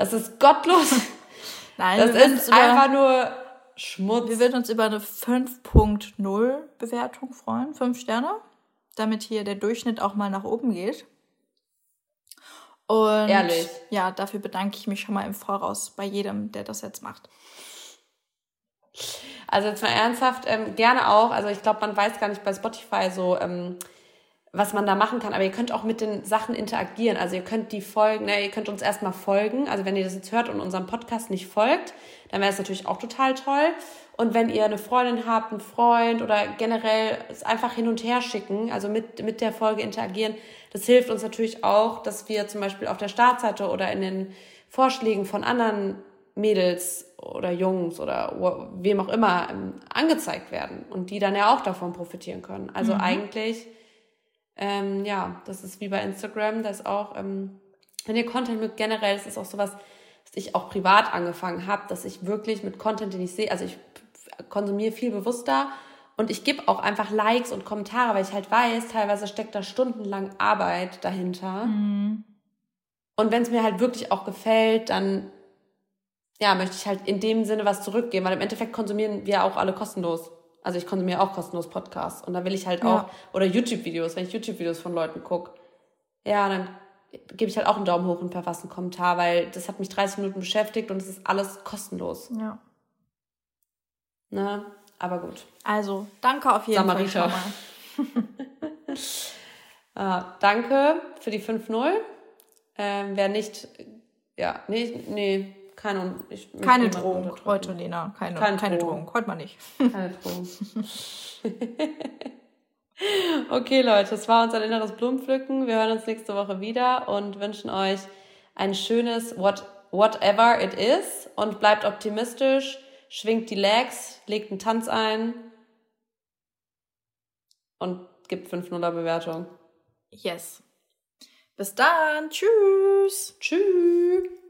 Das ist gottlos. Nein, das ist einfach nur Schmutz. Wir würden uns über eine 5.0 Bewertung freuen. 5 Sterne damit hier der Durchschnitt auch mal nach oben geht. Und Ehrlich. ja, dafür bedanke ich mich schon mal im Voraus bei jedem, der das jetzt macht. Also jetzt mal ernsthaft, ähm, gerne auch. Also ich glaube, man weiß gar nicht bei Spotify so, ähm, was man da machen kann. Aber ihr könnt auch mit den Sachen interagieren. Also ihr könnt die Folgen, ne, ihr könnt uns erstmal folgen. Also wenn ihr das jetzt hört und unserem Podcast nicht folgt, dann wäre es natürlich auch total toll. Und wenn ihr eine Freundin habt, einen Freund oder generell es einfach hin und her schicken, also mit, mit der Folge interagieren, das hilft uns natürlich auch, dass wir zum Beispiel auf der Startseite oder in den Vorschlägen von anderen Mädels oder Jungs oder wem auch immer ähm, angezeigt werden und die dann ja auch davon profitieren können. Also mhm. eigentlich, ähm, ja, das ist wie bei Instagram, das auch, ähm, wenn ihr Content mit generell, das ist auch sowas, was ich auch privat angefangen habe, dass ich wirklich mit Content, den ich sehe, also ich konsumiere viel bewusster und ich gebe auch einfach Likes und Kommentare, weil ich halt weiß, teilweise steckt da stundenlang Arbeit dahinter. Mhm. Und wenn es mir halt wirklich auch gefällt, dann ja, möchte ich halt in dem Sinne was zurückgeben, weil im Endeffekt konsumieren wir auch alle kostenlos. Also ich konsumiere auch kostenlos Podcasts und da will ich halt auch, ja. oder YouTube-Videos, wenn ich YouTube-Videos von Leuten gucke, ja, dann gebe ich halt auch einen Daumen hoch und verfasse einen Kommentar, weil das hat mich 30 Minuten beschäftigt und es ist alles kostenlos. Ja. Ne? Aber gut. Also, danke auf jeden Samariter. Fall mal. äh, danke für die 5-0. Ähm, wer nicht, ja, nee, nee, keine, ich, keine Drohung heute, Lena. Keine, keine, keine Drohung. Drohung. Heute mal nicht. Keine Drohung. okay, Leute, das war unser inneres Blumenpflücken. Wir hören uns nächste Woche wieder und wünschen euch ein schönes what, Whatever it is und bleibt optimistisch, schwingt die Legs, legt einen Tanz ein und gibt 5-0er Bewertung. Yes. Bis dann. Tschüss. Tschüss.